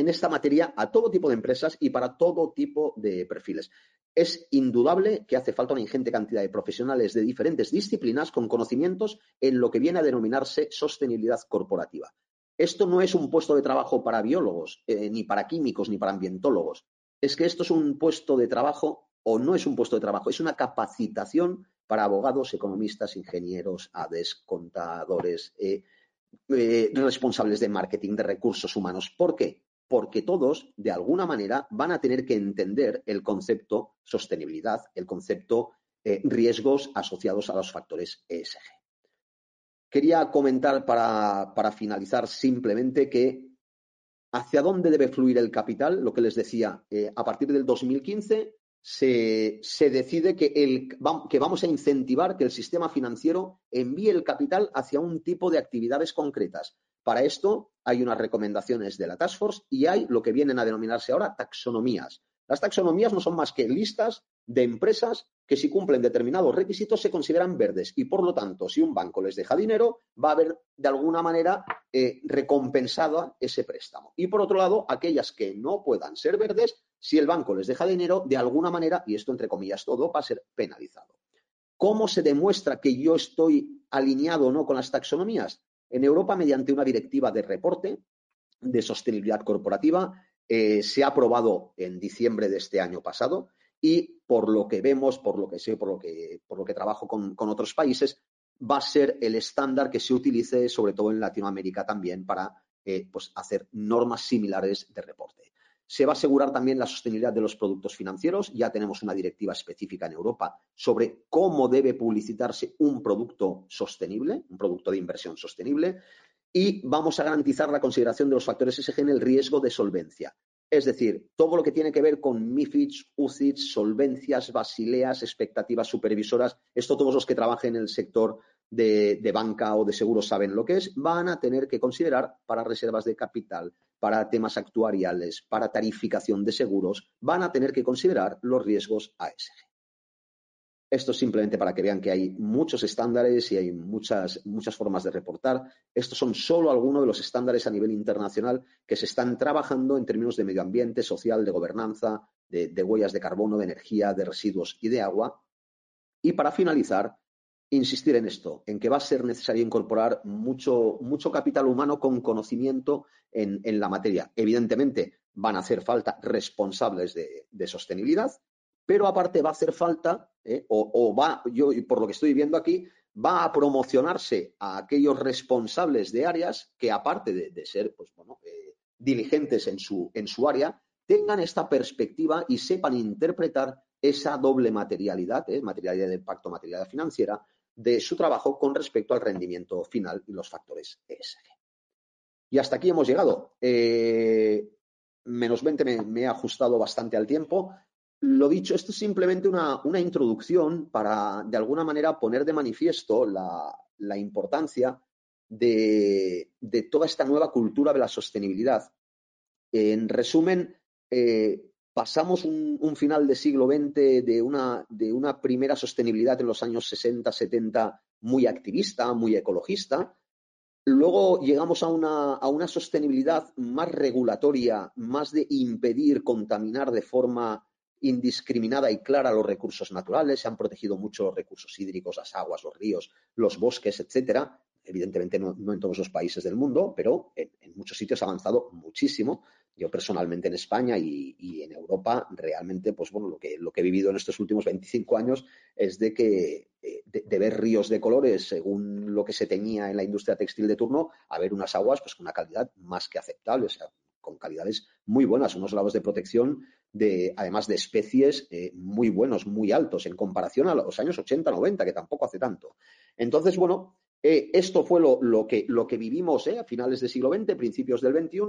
en esta materia a todo tipo de empresas y para todo tipo de perfiles. Es indudable que hace falta una ingente cantidad de profesionales de diferentes disciplinas con conocimientos en lo que viene a denominarse sostenibilidad corporativa. Esto no es un puesto de trabajo para biólogos, eh, ni para químicos, ni para ambientólogos. Es que esto es un puesto de trabajo o no es un puesto de trabajo, es una capacitación para abogados, economistas, ingenieros, ADES, contadores, eh, eh, responsables de marketing, de recursos humanos. ¿Por qué? Porque todos, de alguna manera, van a tener que entender el concepto sostenibilidad, el concepto eh, riesgos asociados a los factores ESG. Quería comentar para, finalizar simplemente que hacia dónde debe fluir el capital, lo que les decía, eh, a partir del 2015 se, decide que, el, que vamos a incentivar que el sistema financiero envíe el capital hacia un tipo de actividades concretas. Para esto hay unas recomendaciones de la Task Force y hay lo que vienen a denominarse ahora taxonomías. Las taxonomías no son más que listas de empresas que si cumplen determinados requisitos se consideran verdes y por lo tanto si un banco les deja dinero va a haber de alguna manera eh, recompensado ese préstamo. Y por otro lado, aquellas que no puedan ser verdes, si el banco les deja dinero, de alguna manera, y esto entre comillas todo, va a ser penalizado. ¿Cómo se demuestra que yo estoy alineado o no con las taxonomías? En Europa, mediante una directiva de reporte de sostenibilidad corporativa, eh, se ha aprobado en diciembre de este año pasado y por lo que vemos, por lo que sé, por lo que, por lo que trabajo con, otros países, va a ser el estándar que se utilice, sobre todo en Latinoamérica también, para eh, pues, hacer normas similares de reporte. Se va a asegurar también la sostenibilidad de los productos financieros. Ya tenemos una directiva específica en Europa sobre cómo debe publicitarse un producto sostenible, un producto de inversión sostenible. Y vamos a garantizar la consideración de los factores SG en el riesgo de solvencia. Es decir, todo lo que tiene que ver con MIFIDs, UCITS, solvencias, basileas, expectativas supervisoras, esto todos los que trabajen en el sector de, de, banca o de seguros saben lo que es, van a tener que considerar para reservas de capital, para temas actuariales, para tarificación de seguros, van a tener que considerar los riesgos ASG. Esto es simplemente para que vean que hay muchos estándares y hay muchas, muchas formas de reportar. Estos son solo algunos de los estándares a nivel internacional que se están trabajando en términos de medio ambiente, social, de gobernanza, de, de huellas de carbono, de energía, de residuos y de agua. Y para finalizar, insistir en esto, en que va a ser necesario incorporar mucho, mucho capital humano con conocimiento en, la materia. Evidentemente, van a hacer falta responsables de, sostenibilidad, pero aparte va a hacer falta, eh, o, va, yo por lo que estoy viendo aquí, va a promocionarse a aquellos responsables de áreas que, aparte de, ser pues, bueno, eh, diligentes en su, en su área, tengan esta perspectiva y sepan interpretar esa doble materialidad, eh, materialidad de impacto, materialidad financiera, de su trabajo con respecto al rendimiento final y los factores ESG. Y hasta aquí hemos llegado. Menos 20 me, he ajustado bastante al tiempo. Lo dicho, esto es simplemente una, introducción para, de alguna manera, poner de manifiesto la, importancia de, toda esta nueva cultura de la sostenibilidad. En resumen, eh, pasamos un, un, final de siglo XX de una, de una primera sostenibilidad en los años 60, 70 muy activista, muy ecologista. Luego llegamos a una, a una sostenibilidad más regulatoria, más de impedir contaminar de forma indiscriminada y clara los recursos naturales, se han protegido mucho los recursos hídricos, las aguas, los ríos, los bosques, etcétera. Evidentemente no, en todos los países del mundo, pero en, muchos sitios ha avanzado muchísimo. Yo personalmente en España y, en Europa realmente, pues bueno, lo que, lo que he vivido en estos últimos 25 años es de que eh, de, ver ríos de colores según lo que se tenía en la industria textil de turno, a ver unas aguas pues con una calidad más que aceptable, con calidades muy buenas, unos lados de protección de, además de especies eh, muy buenos, muy altos, en comparación a los años 80, 90, que tampoco hace tanto. Entonces, bueno, eh, esto fue lo, lo, que, lo que vivimos eh, a finales del siglo XX, principios del XXI.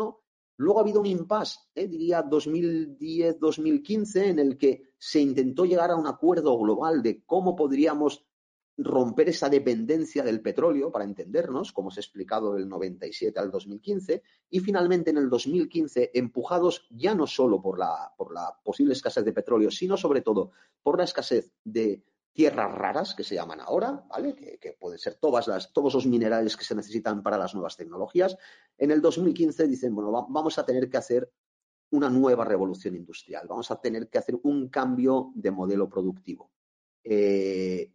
Luego ha habido un impasse, diría 2010-2015, en el que se intentó llegar a un acuerdo global de cómo podríamos romper esa dependencia del petróleo, para entendernos, como os he explicado del 97 al 2015, y finalmente en el 2015, empujados ya no solo por la, por la posible escasez de petróleo, sino sobre todo por la escasez de tierras raras, que se llaman ahora, ¿vale? Que, pueden ser todas las, todos los minerales que se necesitan para las nuevas tecnologías. En el 2015 dicen, bueno, va, vamos a tener que hacer una nueva revolución industrial, vamos a tener que hacer un cambio de modelo productivo. Eh,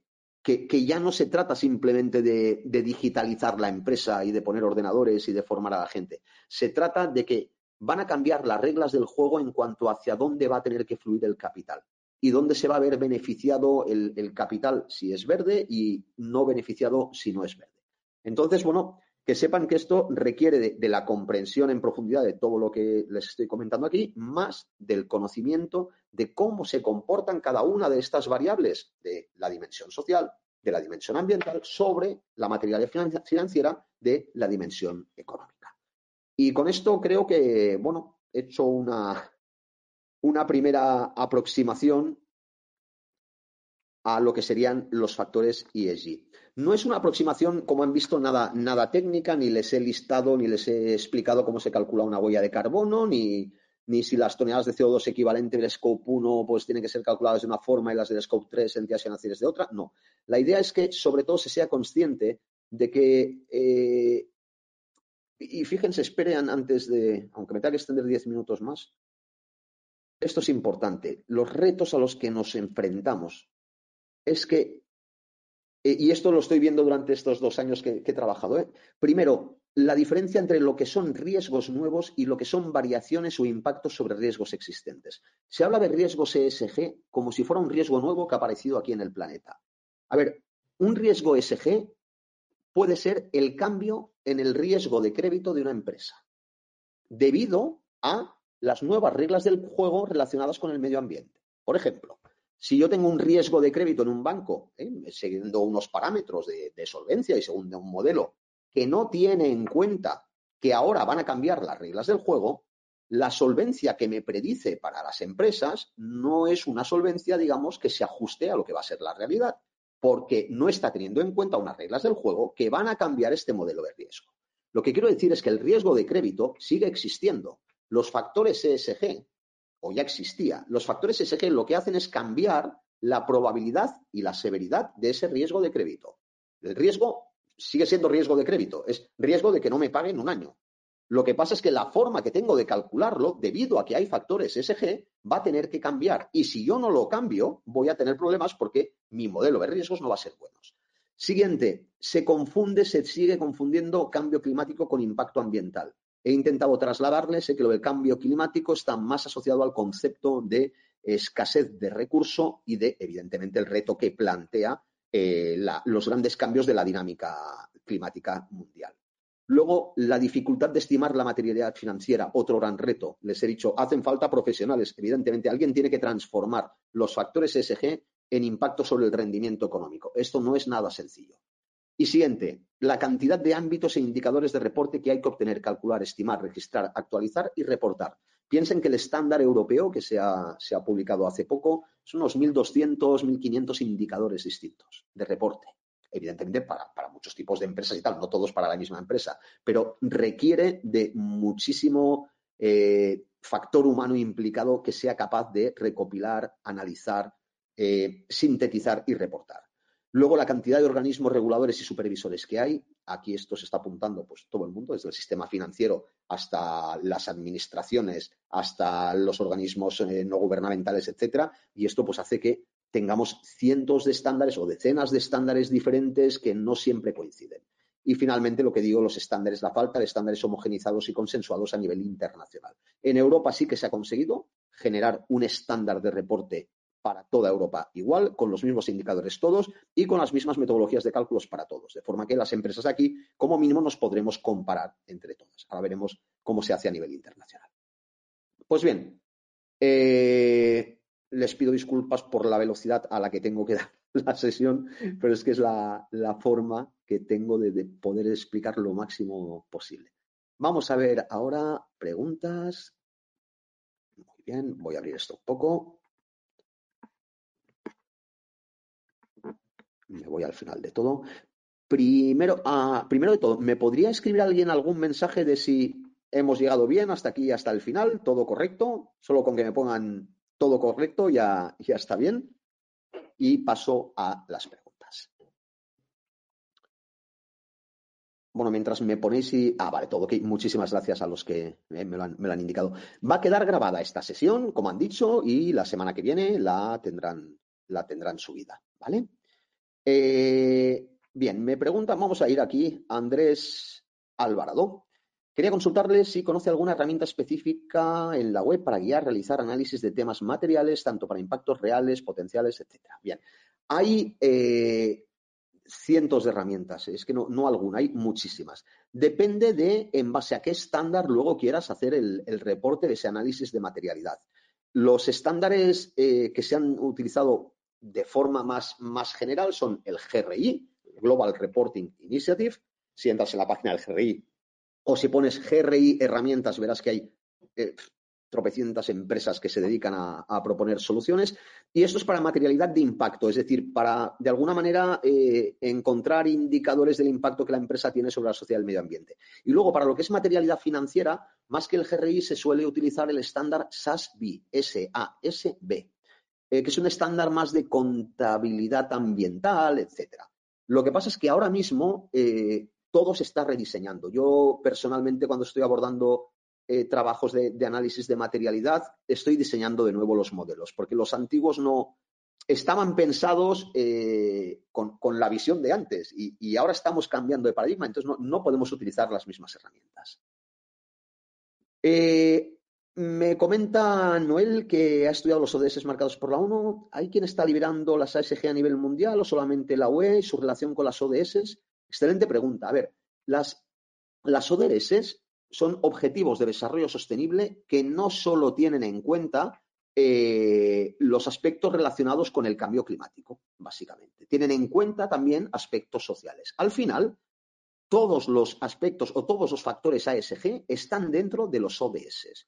que, ya no se trata simplemente de, digitalizar la empresa y de poner ordenadores y de formar a la gente. Se trata de que van a cambiar las reglas del juego en cuanto hacia dónde va a tener que fluir el capital y dónde se va a ver beneficiado el capital si es verde y no beneficiado si no es verde. Entonces, bueno, que sepan que esto requiere de, la comprensión en profundidad de todo lo que les estoy comentando aquí, más del conocimiento de cómo se comportan cada una de estas variables de la dimensión social, de la dimensión ambiental, sobre la materialidad financiera de la dimensión económica. Y con esto creo que, bueno, he hecho una, una primera aproximación a lo que serían los factores ESG. No es una aproximación, como han visto, nada, nada técnica, ni les he listado, ni les he explicado cómo se calcula una huella de carbono, ni, ni si las toneladas de CO2 equivalentes del Scope 1 pues, tienen que ser calculadas de una forma y las del Scope 3 entidades financieras de otra. No. La idea es que, sobre todo, se sea consciente de que. Eh, y fíjense, esperen antes de. Aunque me tenga que extender 10 minutos más. Esto es importante. Los retos a los que nos enfrentamos es que eh, y esto lo estoy viendo durante estos dos años que, he trabajado. ¿eh? Primero, la diferencia entre lo que son riesgos nuevos y lo que son variaciones o impactos sobre riesgos existentes. Se habla de riesgos ESG como si fuera un riesgo nuevo que ha aparecido aquí en el planeta. A ver, un riesgo ESG puede ser el cambio en el riesgo de crédito de una empresa debido a las nuevas reglas del juego relacionadas con el medio ambiente. Por ejemplo, si yo tengo un riesgo de crédito en un banco, ¿eh? siguiendo unos parámetros de, de, solvencia y según un modelo que no tiene en cuenta que ahora van a cambiar las reglas del juego, la solvencia que me predice para las empresas no es una solvencia, digamos, que se ajuste a lo que va a ser la realidad, porque no está teniendo en cuenta unas reglas del juego que van a cambiar este modelo de riesgo. Lo que quiero decir es que el riesgo de crédito sigue existiendo. Los factores ESG ya existía. Los factores ESG lo que hacen es cambiar la probabilidad y la severidad de ese riesgo de crédito. El riesgo sigue siendo riesgo de crédito, es riesgo de que no me paguen un año. Lo que pasa es que la forma que tengo de calcularlo, debido a que hay factores ESG, va a tener que cambiar. Y si yo no lo cambio, voy a tener problemas porque mi modelo de riesgos no va a ser bueno. Siguiente, se confunde, se sigue confundiendo cambio climático con impacto ambiental he intentado trasladarles que lo del cambio climático está más asociado al concepto de escasez de recurso y de, evidentemente, el reto que plantea eh, los grandes cambios de la dinámica climática mundial. Luego, la dificultad de estimar la materialidad financiera, otro gran reto. Les he dicho, hacen falta profesionales. Evidentemente, alguien tiene que transformar los factores ESG en impacto sobre el rendimiento económico. Esto no es nada sencillo. Y siguiente, la cantidad de ámbitos e indicadores de reporte que hay que obtener, calcular, estimar, registrar, actualizar y reportar. Piensen que el estándar europeo que se ha, publicado hace poco son unos 1.200, 1.500 indicadores distintos de reporte. Evidentemente para, para, muchos tipos de empresas y tal, no todos para la misma empresa, pero requiere de muchísimo, eh, factor humano implicado que sea capaz de recopilar, analizar, eh, sintetizar y reportar. Luego, la cantidad de organismos reguladores y supervisores que hay. Aquí esto se está apuntando pues, todo el mundo, desde el sistema financiero hasta las administraciones, hasta los organismos eh, no gubernamentales, etcétera. Y esto pues, hace que tengamos cientos de estándares o decenas de estándares diferentes que no siempre coinciden. Y finalmente, lo que digo, los estándares, la falta de estándares homogenizados y consensuados a nivel internacional. En Europa sí que se ha conseguido generar un estándar de reporte para toda Europa igual, con los mismos indicadores todos y con las mismas metodologías de cálculos para todos. De forma que las empresas aquí, como mínimo, nos podremos comparar entre todas. Ahora veremos cómo se hace a nivel internacional. Pues bien, eh, les pido disculpas por la velocidad a la que tengo que dar la sesión, pero es que es la, forma que tengo de poder explicar lo máximo posible. Vamos a ver ahora preguntas. Muy bien, voy a abrir esto un poco. Me voy al final de todo. Primero, ah, primero de todo, ¿me podría escribir alguien algún mensaje de si hemos llegado bien hasta aquí, hasta el final? ¿Todo correcto? Solo con que me pongan todo correcto ya, ya está bien. Y paso a las preguntas. Bueno, mientras me ponéis y... Ah, vale, todo ok. Muchísimas gracias a los que me, lo han, me, lo han, indicado. Va a quedar grabada esta sesión, como han dicho, y la semana que viene la tendrán, la tendrán subida, ¿vale? Eh, bien, me preguntan, vamos a ir aquí, Andrés Alvarado. Quería consultarle si conoce alguna herramienta específica en la web para guiar, realizar análisis de temas materiales, tanto para impactos reales, potenciales, etcétera. Bien, hay eh, cientos de herramientas, es que no, no, alguna, hay muchísimas. Depende de en base a qué estándar luego quieras hacer el, reporte de ese análisis de materialidad. Los estándares eh, que se han utilizado de forma más, más general son el GRI, Global Reporting Initiative. Si entras en la página del GRI o si pones GRI herramientas, verás que hay eh, tropecientas empresas que se dedican a, proponer soluciones. Y esto es para materialidad de impacto, es decir, para de alguna manera eh, encontrar indicadores del impacto que la empresa tiene sobre la sociedad y el medio ambiente. Y luego, para lo que es materialidad financiera, más que el GRI, se suele utilizar el estándar SASB, S-A-S-B. Eh, que es un estándar más de contabilidad ambiental, etcétera. Lo que pasa es que ahora mismo eh, todo se está rediseñando. Yo personalmente cuando estoy abordando eh, trabajos de, análisis de materialidad, estoy diseñando de nuevo los modelos, porque los antiguos no estaban pensados con, la visión de antes y, ahora estamos cambiando de paradigma, entonces no, no podemos utilizar las mismas herramientas. Me comenta Noel que ha estudiado los ODS marcados por la ONU. ¿Hay quien está liberando las ASG a nivel mundial o solamente la UE y su relación con las ODS? Excelente pregunta. A ver, las, las ODS son objetivos de desarrollo sostenible que no solo tienen en cuenta eh, los aspectos relacionados con el cambio climático, básicamente. Tienen en cuenta también aspectos sociales. Al final, todos los aspectos o todos los factores ASG están dentro de los ODS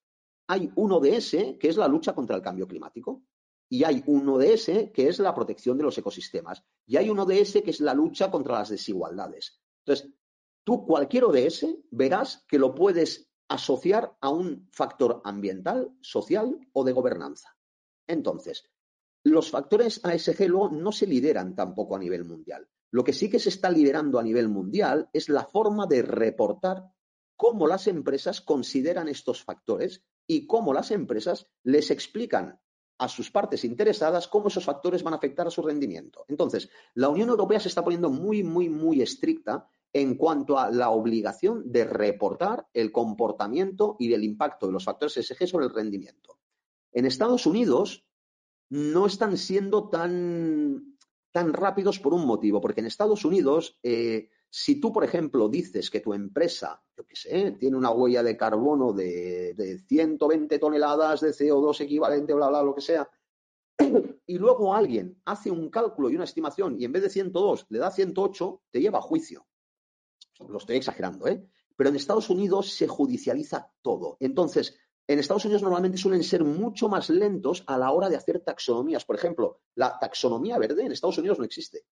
hay un ODS que es la lucha contra el cambio climático y hay un ODS que es la protección de los ecosistemas y hay un ODS que es la lucha contra las desigualdades. Entonces, tú cualquier ODS verás que lo puedes asociar a un factor ambiental, social o de gobernanza. Entonces, los factores ASG luego no se lideran tampoco a nivel mundial. Lo que sí que se está liderando a nivel mundial es la forma de reportar cómo las empresas consideran estos factores y cómo las empresas les explican a sus partes interesadas cómo esos factores van a afectar a su rendimiento. Entonces, la Unión Europea se está poniendo muy, muy, muy estricta en cuanto a la obligación de reportar el comportamiento y el impacto de los factores SG sobre el rendimiento. En Estados Unidos no están siendo tan, tan rápidos por un motivo, porque en Estados Unidos eh, si tú, por ejemplo, dices que tu empresa, yo qué sé, tiene una huella de carbono de, de 120 toneladas de CO2 equivalente, bla, bla, lo que sea, y luego alguien hace un cálculo y una estimación y en vez de 102 le da 108, te lleva a juicio. Lo estoy exagerando, ¿eh? Pero en Estados Unidos se judicializa todo. Entonces, en Estados Unidos normalmente suelen ser mucho más lentos a la hora de hacer taxonomías. Por ejemplo, la taxonomía verde en Estados Unidos no existe.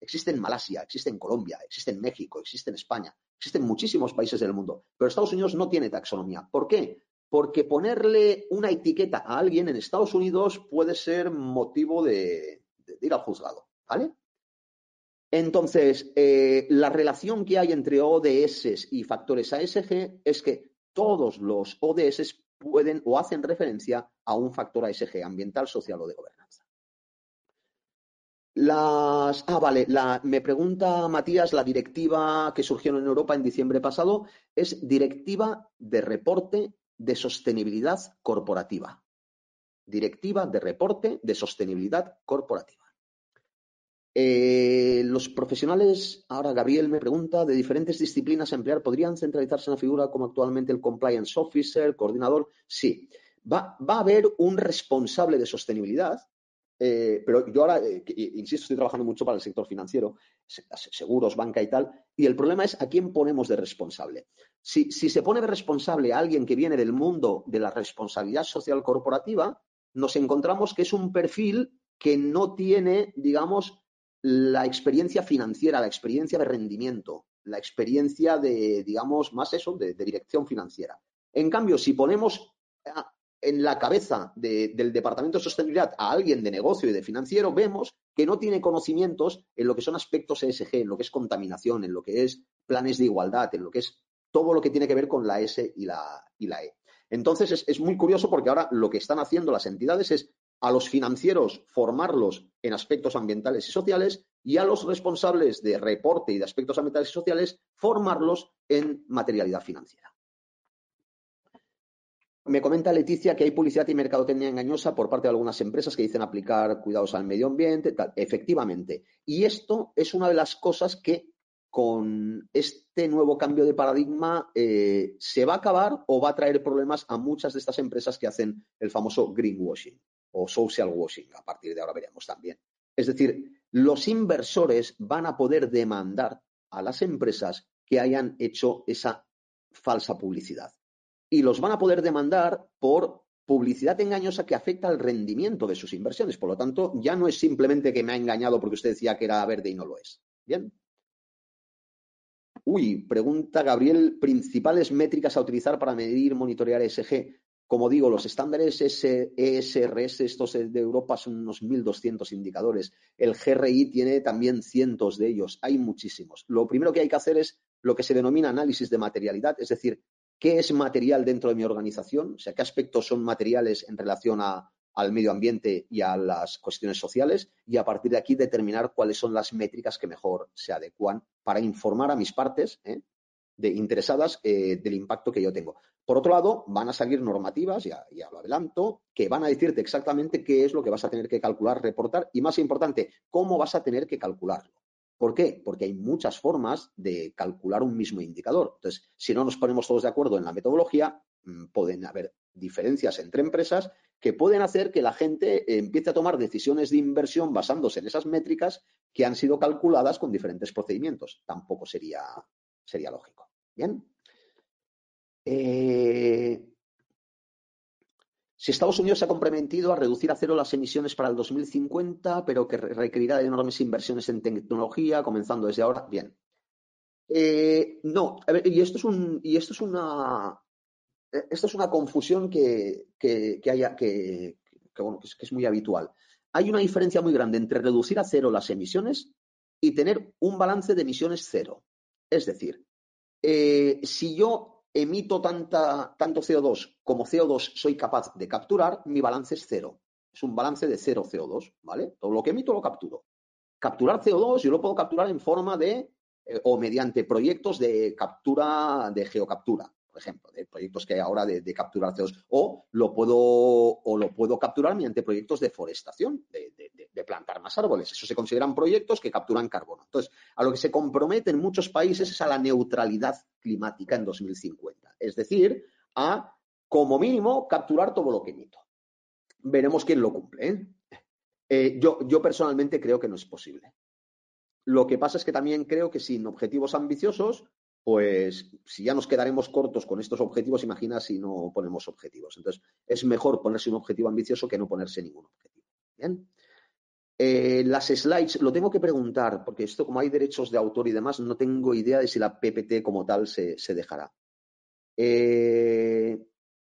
Existe en Malasia, existe en Colombia, existe en México, existe en España, existen muchísimos países del mundo, pero Estados Unidos no tiene taxonomía. ¿Por qué? Porque ponerle una etiqueta a alguien en Estados Unidos puede ser motivo de, de ir al juzgado, ¿vale? Entonces, eh, la relación que hay entre ODS y factores ASG es que todos los ODS pueden o hacen referencia a un factor ASG, ambiental, social o de gobernanza. Las, ah, vale, me pregunta Matías, la directiva que surgió en Europa en diciembre pasado es Directiva de Reporte de Sostenibilidad Corporativa. Directiva de Reporte de Sostenibilidad Corporativa. Eh, los profesionales, ahora Gabriel me pregunta, de diferentes disciplinas a emplear, ¿podrían centralizarse en la figura como actualmente el compliance officer, coordinador? Sí. Va a haber un responsable de sostenibilidad, eh, pero yo ahora, eh, insisto, estoy trabajando mucho para el sector financiero, seguros, banca y tal, y el problema es a quién ponemos de responsable. Si, si se pone de responsable a alguien que viene del mundo de la responsabilidad social corporativa, nos encontramos que es un perfil que no tiene, digamos, la experiencia financiera, la experiencia de rendimiento, la experiencia de, digamos, más eso, de, dirección financiera. En cambio, si ponemos en la cabeza del Departamento de Sostenibilidad a alguien de negocio y de financiero, vemos que no tiene conocimientos en lo que son aspectos ESG, en lo que es contaminación, en lo que es planes de igualdad, en lo que es todo lo que tiene que ver con la S y la, E. Entonces, es, muy curioso porque ahora lo que están haciendo las entidades es a los financieros formarlos en aspectos ambientales y sociales y a los responsables de reporte y de aspectos ambientales y sociales formarlos en materialidad financiera. Me comenta Leticia que hay publicidad y mercadotecnia engañosa por parte de algunas empresas que dicen aplicar cuidados al medio ambiente, tal. efectivamente. Y esto es una de las cosas que con este nuevo cambio de paradigma eh, se va a acabar o va a traer problemas a muchas de estas empresas que hacen el famoso greenwashing o social washing. A partir de ahora veremos también. Es decir, los inversores van a poder demandar a las empresas que hayan hecho esa falsa publicidad. Y los van a poder demandar por publicidad engañosa que afecta al rendimiento de sus inversiones. Por lo tanto, ya no es simplemente que me ha engañado porque usted decía que era verde y no lo es. Bien. Uy, pregunta Gabriel, principales métricas a utilizar para medir, monitorear ESG. Como digo, los estándares ESRS, estos de Europa, son unos 1.200 indicadores. El GRI tiene también cientos de ellos. Hay muchísimos. Lo primero que hay que hacer es lo que se denomina análisis de materialidad, es decir, qué es material dentro de mi organización, o sea, qué aspectos son materiales en relación al medio ambiente y a las cuestiones sociales, y a partir de aquí determinar cuáles son las métricas que mejor se adecuan para informar a mis partes ¿eh? de interesadas eh, del impacto que yo tengo. Por otro lado, van a salir normativas, ya, lo adelanto, que van a decirte exactamente qué es lo que vas a tener que calcular, reportar y, más importante, cómo vas a tener que calcularlo. ¿Por qué? Porque hay muchas formas de calcular un mismo indicador. Entonces, si no nos ponemos todos de acuerdo en la metodología, mm, pueden haber diferencias entre empresas que pueden hacer que la gente empiece a tomar decisiones de inversión basándose en esas métricas que han sido calculadas con diferentes procedimientos. Tampoco sería, sería lógico. Bien. Eh, si Estados Unidos se ha comprometido a reducir a cero las emisiones para el 2050, pero que requerirá enormes inversiones en tecnología, comenzando desde ahora, bien. Eh, no, y esto es un, y esto es una, esto es una confusión que, haya, que es muy habitual. Hay una diferencia muy grande entre reducir a cero las emisiones y tener un balance de emisiones cero. Es decir, eh, si yo emito tanta, tanto CO2 como CO2 soy capaz de capturar, mi balance es cero. Es un balance de cero CO2, ¿vale? Todo lo que emito lo capturo. Capturar CO2 yo lo puedo capturar en forma de, eh, o mediante proyectos de captura, de geocaptura ejemplo, de proyectos que hay ahora de, capturar CO2, o lo, puedo, o lo puedo capturar mediante proyectos de forestación, de, plantar más árboles. Eso se consideran proyectos que capturan carbono. Entonces, a lo que se comprometen muchos países es a la neutralidad climática en 2050, es decir, a, como mínimo, capturar todo lo que emito. Veremos quién lo cumple. ¿eh? Eh, yo, yo personalmente creo que no es posible. Lo que pasa es que también creo que sin objetivos ambiciosos pues si ya nos quedaremos cortos con estos objetivos, imagina si no ponemos objetivos. Entonces, es mejor ponerse un objetivo ambicioso que no ponerse ningún objetivo. Bien. Eh, las slides, lo tengo que preguntar, porque esto, como hay derechos de autor y demás, no tengo idea de si la PPT como tal se, dejará. Eh,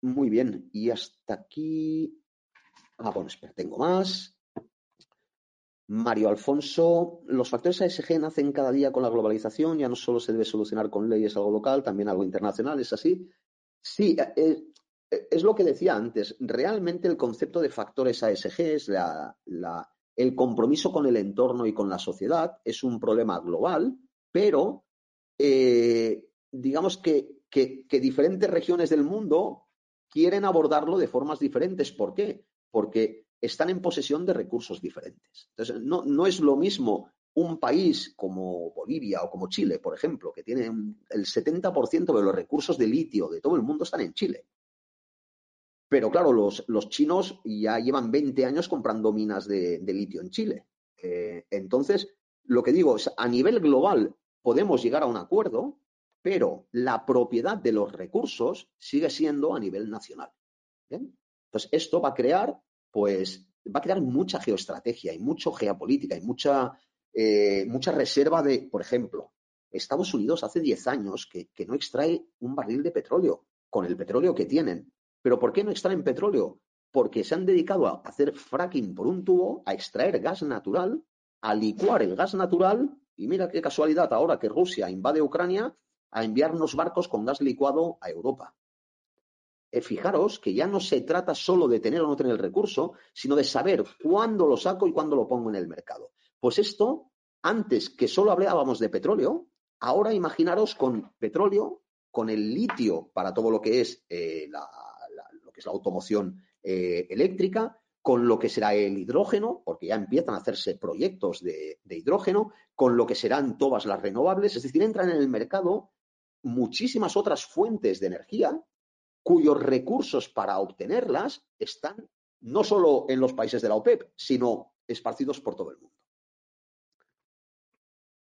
Muy bien. Y hasta aquí. Ah, bueno, espera, tengo más. Mario Alfonso, los factores ASG nacen cada día con la globalización, ya no solo se debe solucionar con leyes algo local, también algo internacional, ¿es así? Sí, eh, eh, es lo que decía antes. Realmente el concepto de factores ASG es el compromiso con el entorno y con la sociedad, es un problema global, pero eh, digamos que, que diferentes regiones del mundo quieren abordarlo de formas diferentes. ¿Por qué? Porque están en posesión de recursos diferentes. Entonces, no, no es lo mismo un país como Bolivia o como Chile, por ejemplo, que tiene el 70% de los recursos de litio de todo el mundo están en Chile. Pero claro, los, los chinos ya llevan 20 años comprando minas de, litio en Chile. Eh, entonces, lo que digo es, a nivel global podemos llegar a un acuerdo, pero la propiedad de los recursos sigue siendo a nivel nacional. Entonces, esto va a crear pues va a crear mucha geoestrategia y mucha geopolítica y mucha, eh, mucha reserva de, por ejemplo, Estados Unidos hace 10 años que, no extrae un barril de petróleo con el petróleo que tienen. ¿Pero por qué no extraen petróleo? Porque se han dedicado a hacer fracking por un tubo, a extraer gas natural, a licuar el gas natural y mira qué casualidad ahora que Rusia invade Ucrania a enviarnos barcos con gas licuado a Europa. Eh, fijaros que ya no se trata solo de tener o no tener el recurso, sino de saber cuándo lo saco y cuándo lo pongo en el mercado. Pues esto, antes que solo hablábamos de petróleo, ahora imaginaros con petróleo, con el litio para todo lo que es, eh, la, lo que es la automoción eh, eléctrica, con lo que será el hidrógeno, porque ya empiezan a hacerse proyectos de, de hidrógeno, con lo que serán todas las renovables, es decir, entran en el mercado muchísimas otras fuentes de energía cuyos recursos para obtenerlas están no solo en los países de la OPEP, sino esparcidos por todo el mundo.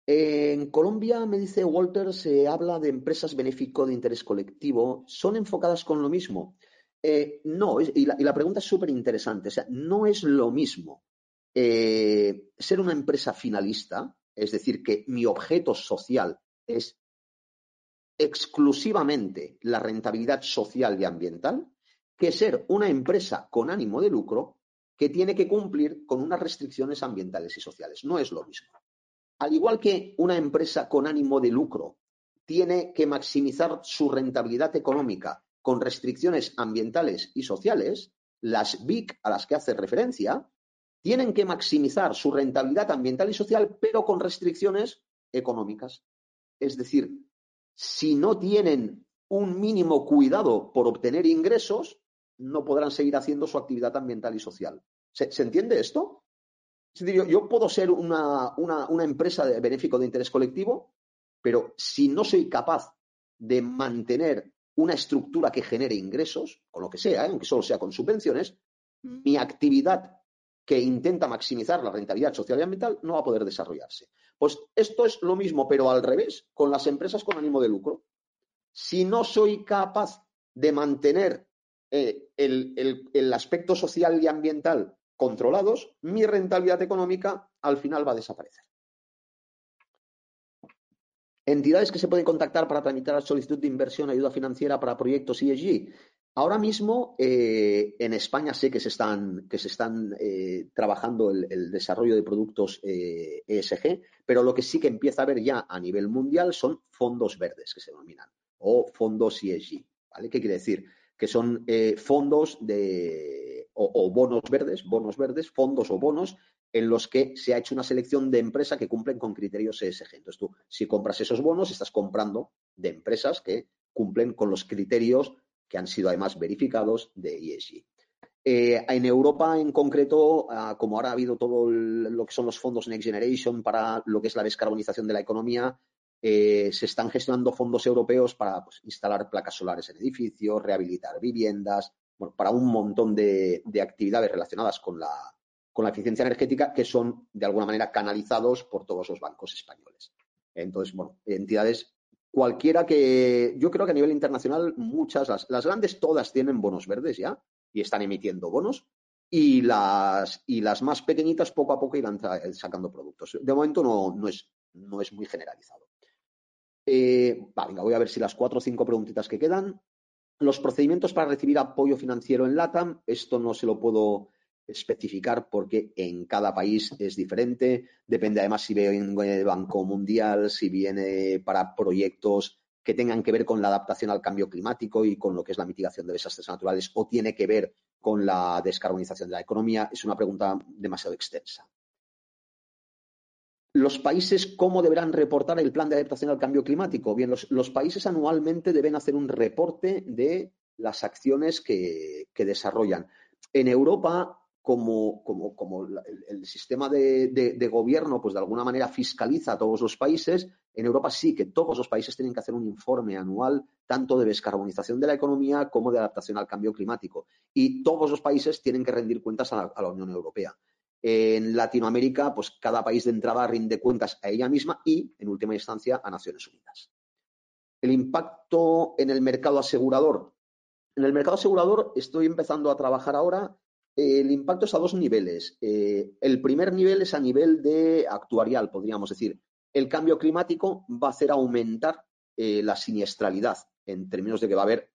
En Colombia, me dice Walter, se habla de empresas benéfico de interés colectivo. ¿Son enfocadas con lo mismo? Eh, no, y la, pregunta es súper interesante. No es lo mismo eh, ser una empresa finalista, es decir, que mi objeto social es exclusivamente la rentabilidad social y ambiental que ser una empresa con ánimo de lucro que tiene que cumplir con unas restricciones ambientales y sociales. No es lo mismo. Al igual que una empresa con ánimo de lucro tiene que maximizar su rentabilidad económica con restricciones ambientales y sociales, las BIC a las que hace referencia tienen que maximizar su rentabilidad ambiental y social, pero con restricciones económicas. Es decir, si no tienen un mínimo cuidado por obtener ingresos, no podrán seguir haciendo su actividad ambiental y social. ¿Se, entiende esto? Es decir, yo, puedo ser una, empresa de benéfico de interés colectivo, pero si no soy capaz de mantener una estructura que genere ingresos, con lo que sea, ¿eh? aunque solo sea con subvenciones, mi actividad que intenta maximizar la rentabilidad social y ambiental no va a poder desarrollarse. Pues esto es lo mismo, pero al revés, con las empresas con ánimo de lucro. Si no soy capaz de mantener eh, el, aspecto social y ambiental controlados, mi rentabilidad económica al final va a desaparecer. Entidades que se pueden contactar para tramitar la solicitud de inversión, ayuda financiera para proyectos ESG. Ahora mismo eh, en España sé que se están, que se están eh, trabajando el, desarrollo de productos ESG, eh, e pero lo que sí que empieza a haber ya a nivel mundial son fondos verdes, que se denominan, o fondos ESG. ¿vale? ¿Qué quiere decir? Que son fondos de, o, bonos verdes, bonos verdes, fondos o bonos en los que se ha hecho una selección de empresas que cumplen con criterios ESG. Entonces tú, si compras esos bonos, estás comprando de empresas que cumplen con los criterios que han sido además verificados de ESG. Eh, en Europa, en concreto, ah, como ahora ha habido todo lo que son los fondos Next Generation para lo que es la descarbonización de la economía, eh, se están gestionando fondos europeos para pues, instalar placas solares en edificios, rehabilitar viviendas, bueno, para un montón de, actividades relacionadas con la, con la eficiencia energética que son, de alguna manera, canalizados por todos los bancos españoles. Entonces, bueno, entidades cualquiera que, yo creo que a nivel internacional muchas, las, grandes todas tienen bonos verdes ya y están emitiendo bonos y las, y las más pequeñitas poco a poco irán sacando productos. De momento no, no, es, no es muy generalizado. Eh, venga, voy a ver si las cuatro o cinco preguntitas que quedan. Los procedimientos para recibir apoyo financiero en LATAM, esto no se lo puedo especificar porque en cada país es diferente. Depende además si viene el Banco Mundial, si viene para proyectos que tengan que ver con la adaptación al cambio climático y con lo que es la mitigación de desastres naturales o tiene que ver con la descarbonización de la economía. Es una pregunta demasiado extensa. Los países, ¿cómo deberán reportar el plan de adaptación al cambio climático? Bien, los, países anualmente deben hacer un reporte de las acciones que, desarrollan. En Europa, como, el, sistema de, gobierno, pues de alguna manera fiscaliza a todos los países, en Europa sí que todos los países tienen que hacer un informe anual tanto de descarbonización de la economía como de adaptación al cambio climático. Y todos los países tienen que rendir cuentas a la Unión Europea. En Latinoamérica, pues cada país de entrada rinde cuentas a ella misma y, en última instancia, a Naciones Unidas. El impacto en el mercado asegurador. En el mercado asegurador estoy empezando a trabajar ahora. El impacto es a dos niveles. Eh, el primer nivel es a nivel de actuarial, podríamos decir. El cambio climático va a hacer aumentar eh, la siniestralidad en términos de que va a haber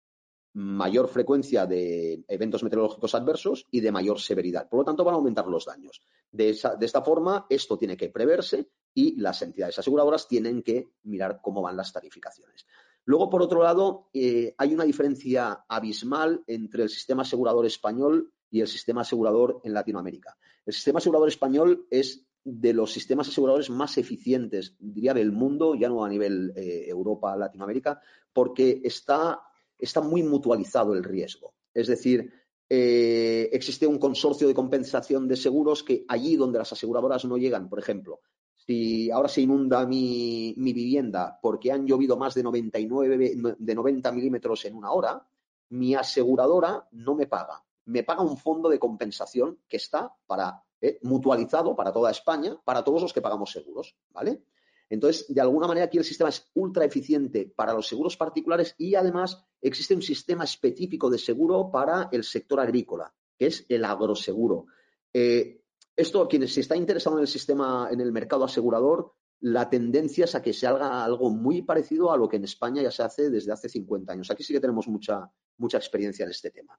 mayor frecuencia de eventos meteorológicos adversos y de mayor severidad. Por lo tanto, van a aumentar los daños. De, esta forma, esto tiene que preverse y las entidades aseguradoras tienen que mirar cómo van las tarificaciones. Luego, por otro lado, eh, hay una diferencia abismal entre el sistema asegurador español y el sistema asegurador en Latinoamérica. El sistema asegurador español es de los sistemas aseguradores más eficientes, diría, del mundo, ya no a nivel eh, Europa, Latinoamérica, porque está está muy mutualizado el riesgo. Es decir, eh, existe un consorcio de compensación de seguros que allí donde las aseguradoras no llegan, por ejemplo, si ahora se inunda mi, vivienda porque han llovido más de, 99, de 90 milímetros en una hora, mi aseguradora no me paga. Me paga un fondo de compensación que está para, eh, mutualizado para toda España, para todos los que pagamos seguros, ¿vale? Entonces, de alguna manera aquí el sistema es ultra eficiente para los seguros particulares y además existe un sistema específico de seguro para el sector agrícola, que es el agroseguro. Eh, esto, quienes se está interesado en el sistema, en el mercado asegurador, la tendencia es a que se haga algo muy parecido a lo que en España ya se hace desde hace 50 años. Aquí sí que tenemos mucha, mucha experiencia en este tema.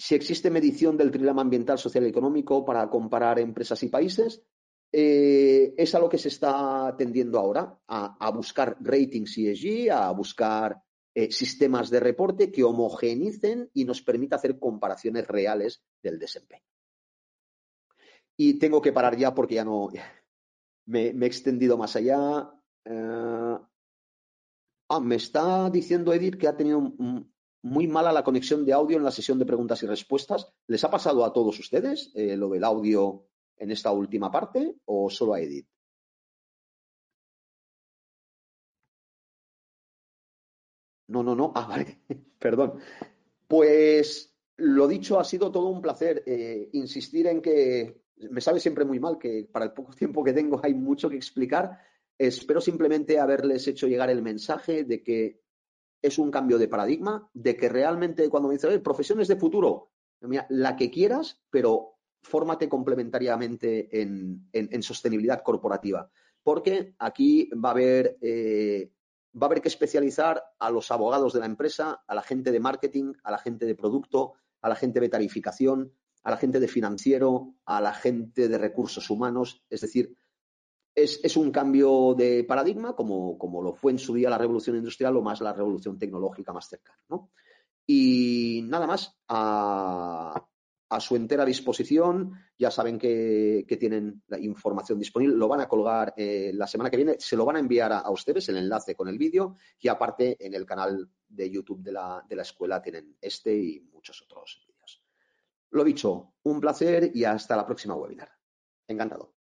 Si existe medición del trilema ambiental, social y económico para comparar empresas y países, eh, es a lo que se está tendiendo ahora, a, buscar ratings ESG, a buscar eh, sistemas de reporte que homogenicen y nos permita hacer comparaciones reales del desempeño. Y tengo que parar ya porque ya no me, he extendido más allá. Eh, ah, me está diciendo Edith que ha tenido muy mala la conexión de audio en la sesión de preguntas y respuestas. ¿Les ha pasado a todos ustedes lo del audio en esta última parte o solo a Edith? No, no, no. Ah, vale. Perdón. Pues lo dicho, ha sido todo un placer. Eh, insistir en que me sabe siempre muy mal que para el poco tiempo que tengo hay mucho que explicar. Espero simplemente haberles hecho llegar el mensaje de que es un cambio de paradigma, de que realmente cuando me dicen, profesiones de futuro, mira, la que quieras, pero fórmate complementariamente en, sostenibilidad corporativa, porque aquí va a haber eh, va a haber que especializar a los abogados de la empresa, a la gente de marketing, a la gente de producto, a la gente de tarificación, a la gente de financiero, a la gente de recursos humanos. Es decir, es, un cambio de paradigma, como, lo fue en su día la revolución industrial o más la revolución tecnológica más cercana. ¿no? Y nada más, a, a su entera disposición. Ya saben que, tienen la información disponible. Lo van a colgar eh, la semana que viene. Se lo van a enviar a, ustedes el enlace con el vídeo y aparte en el canal de YouTube de la, de la escuela tienen este y muchos otros vídeos. Lo dicho, un placer y hasta la próxima webinar. Encantado.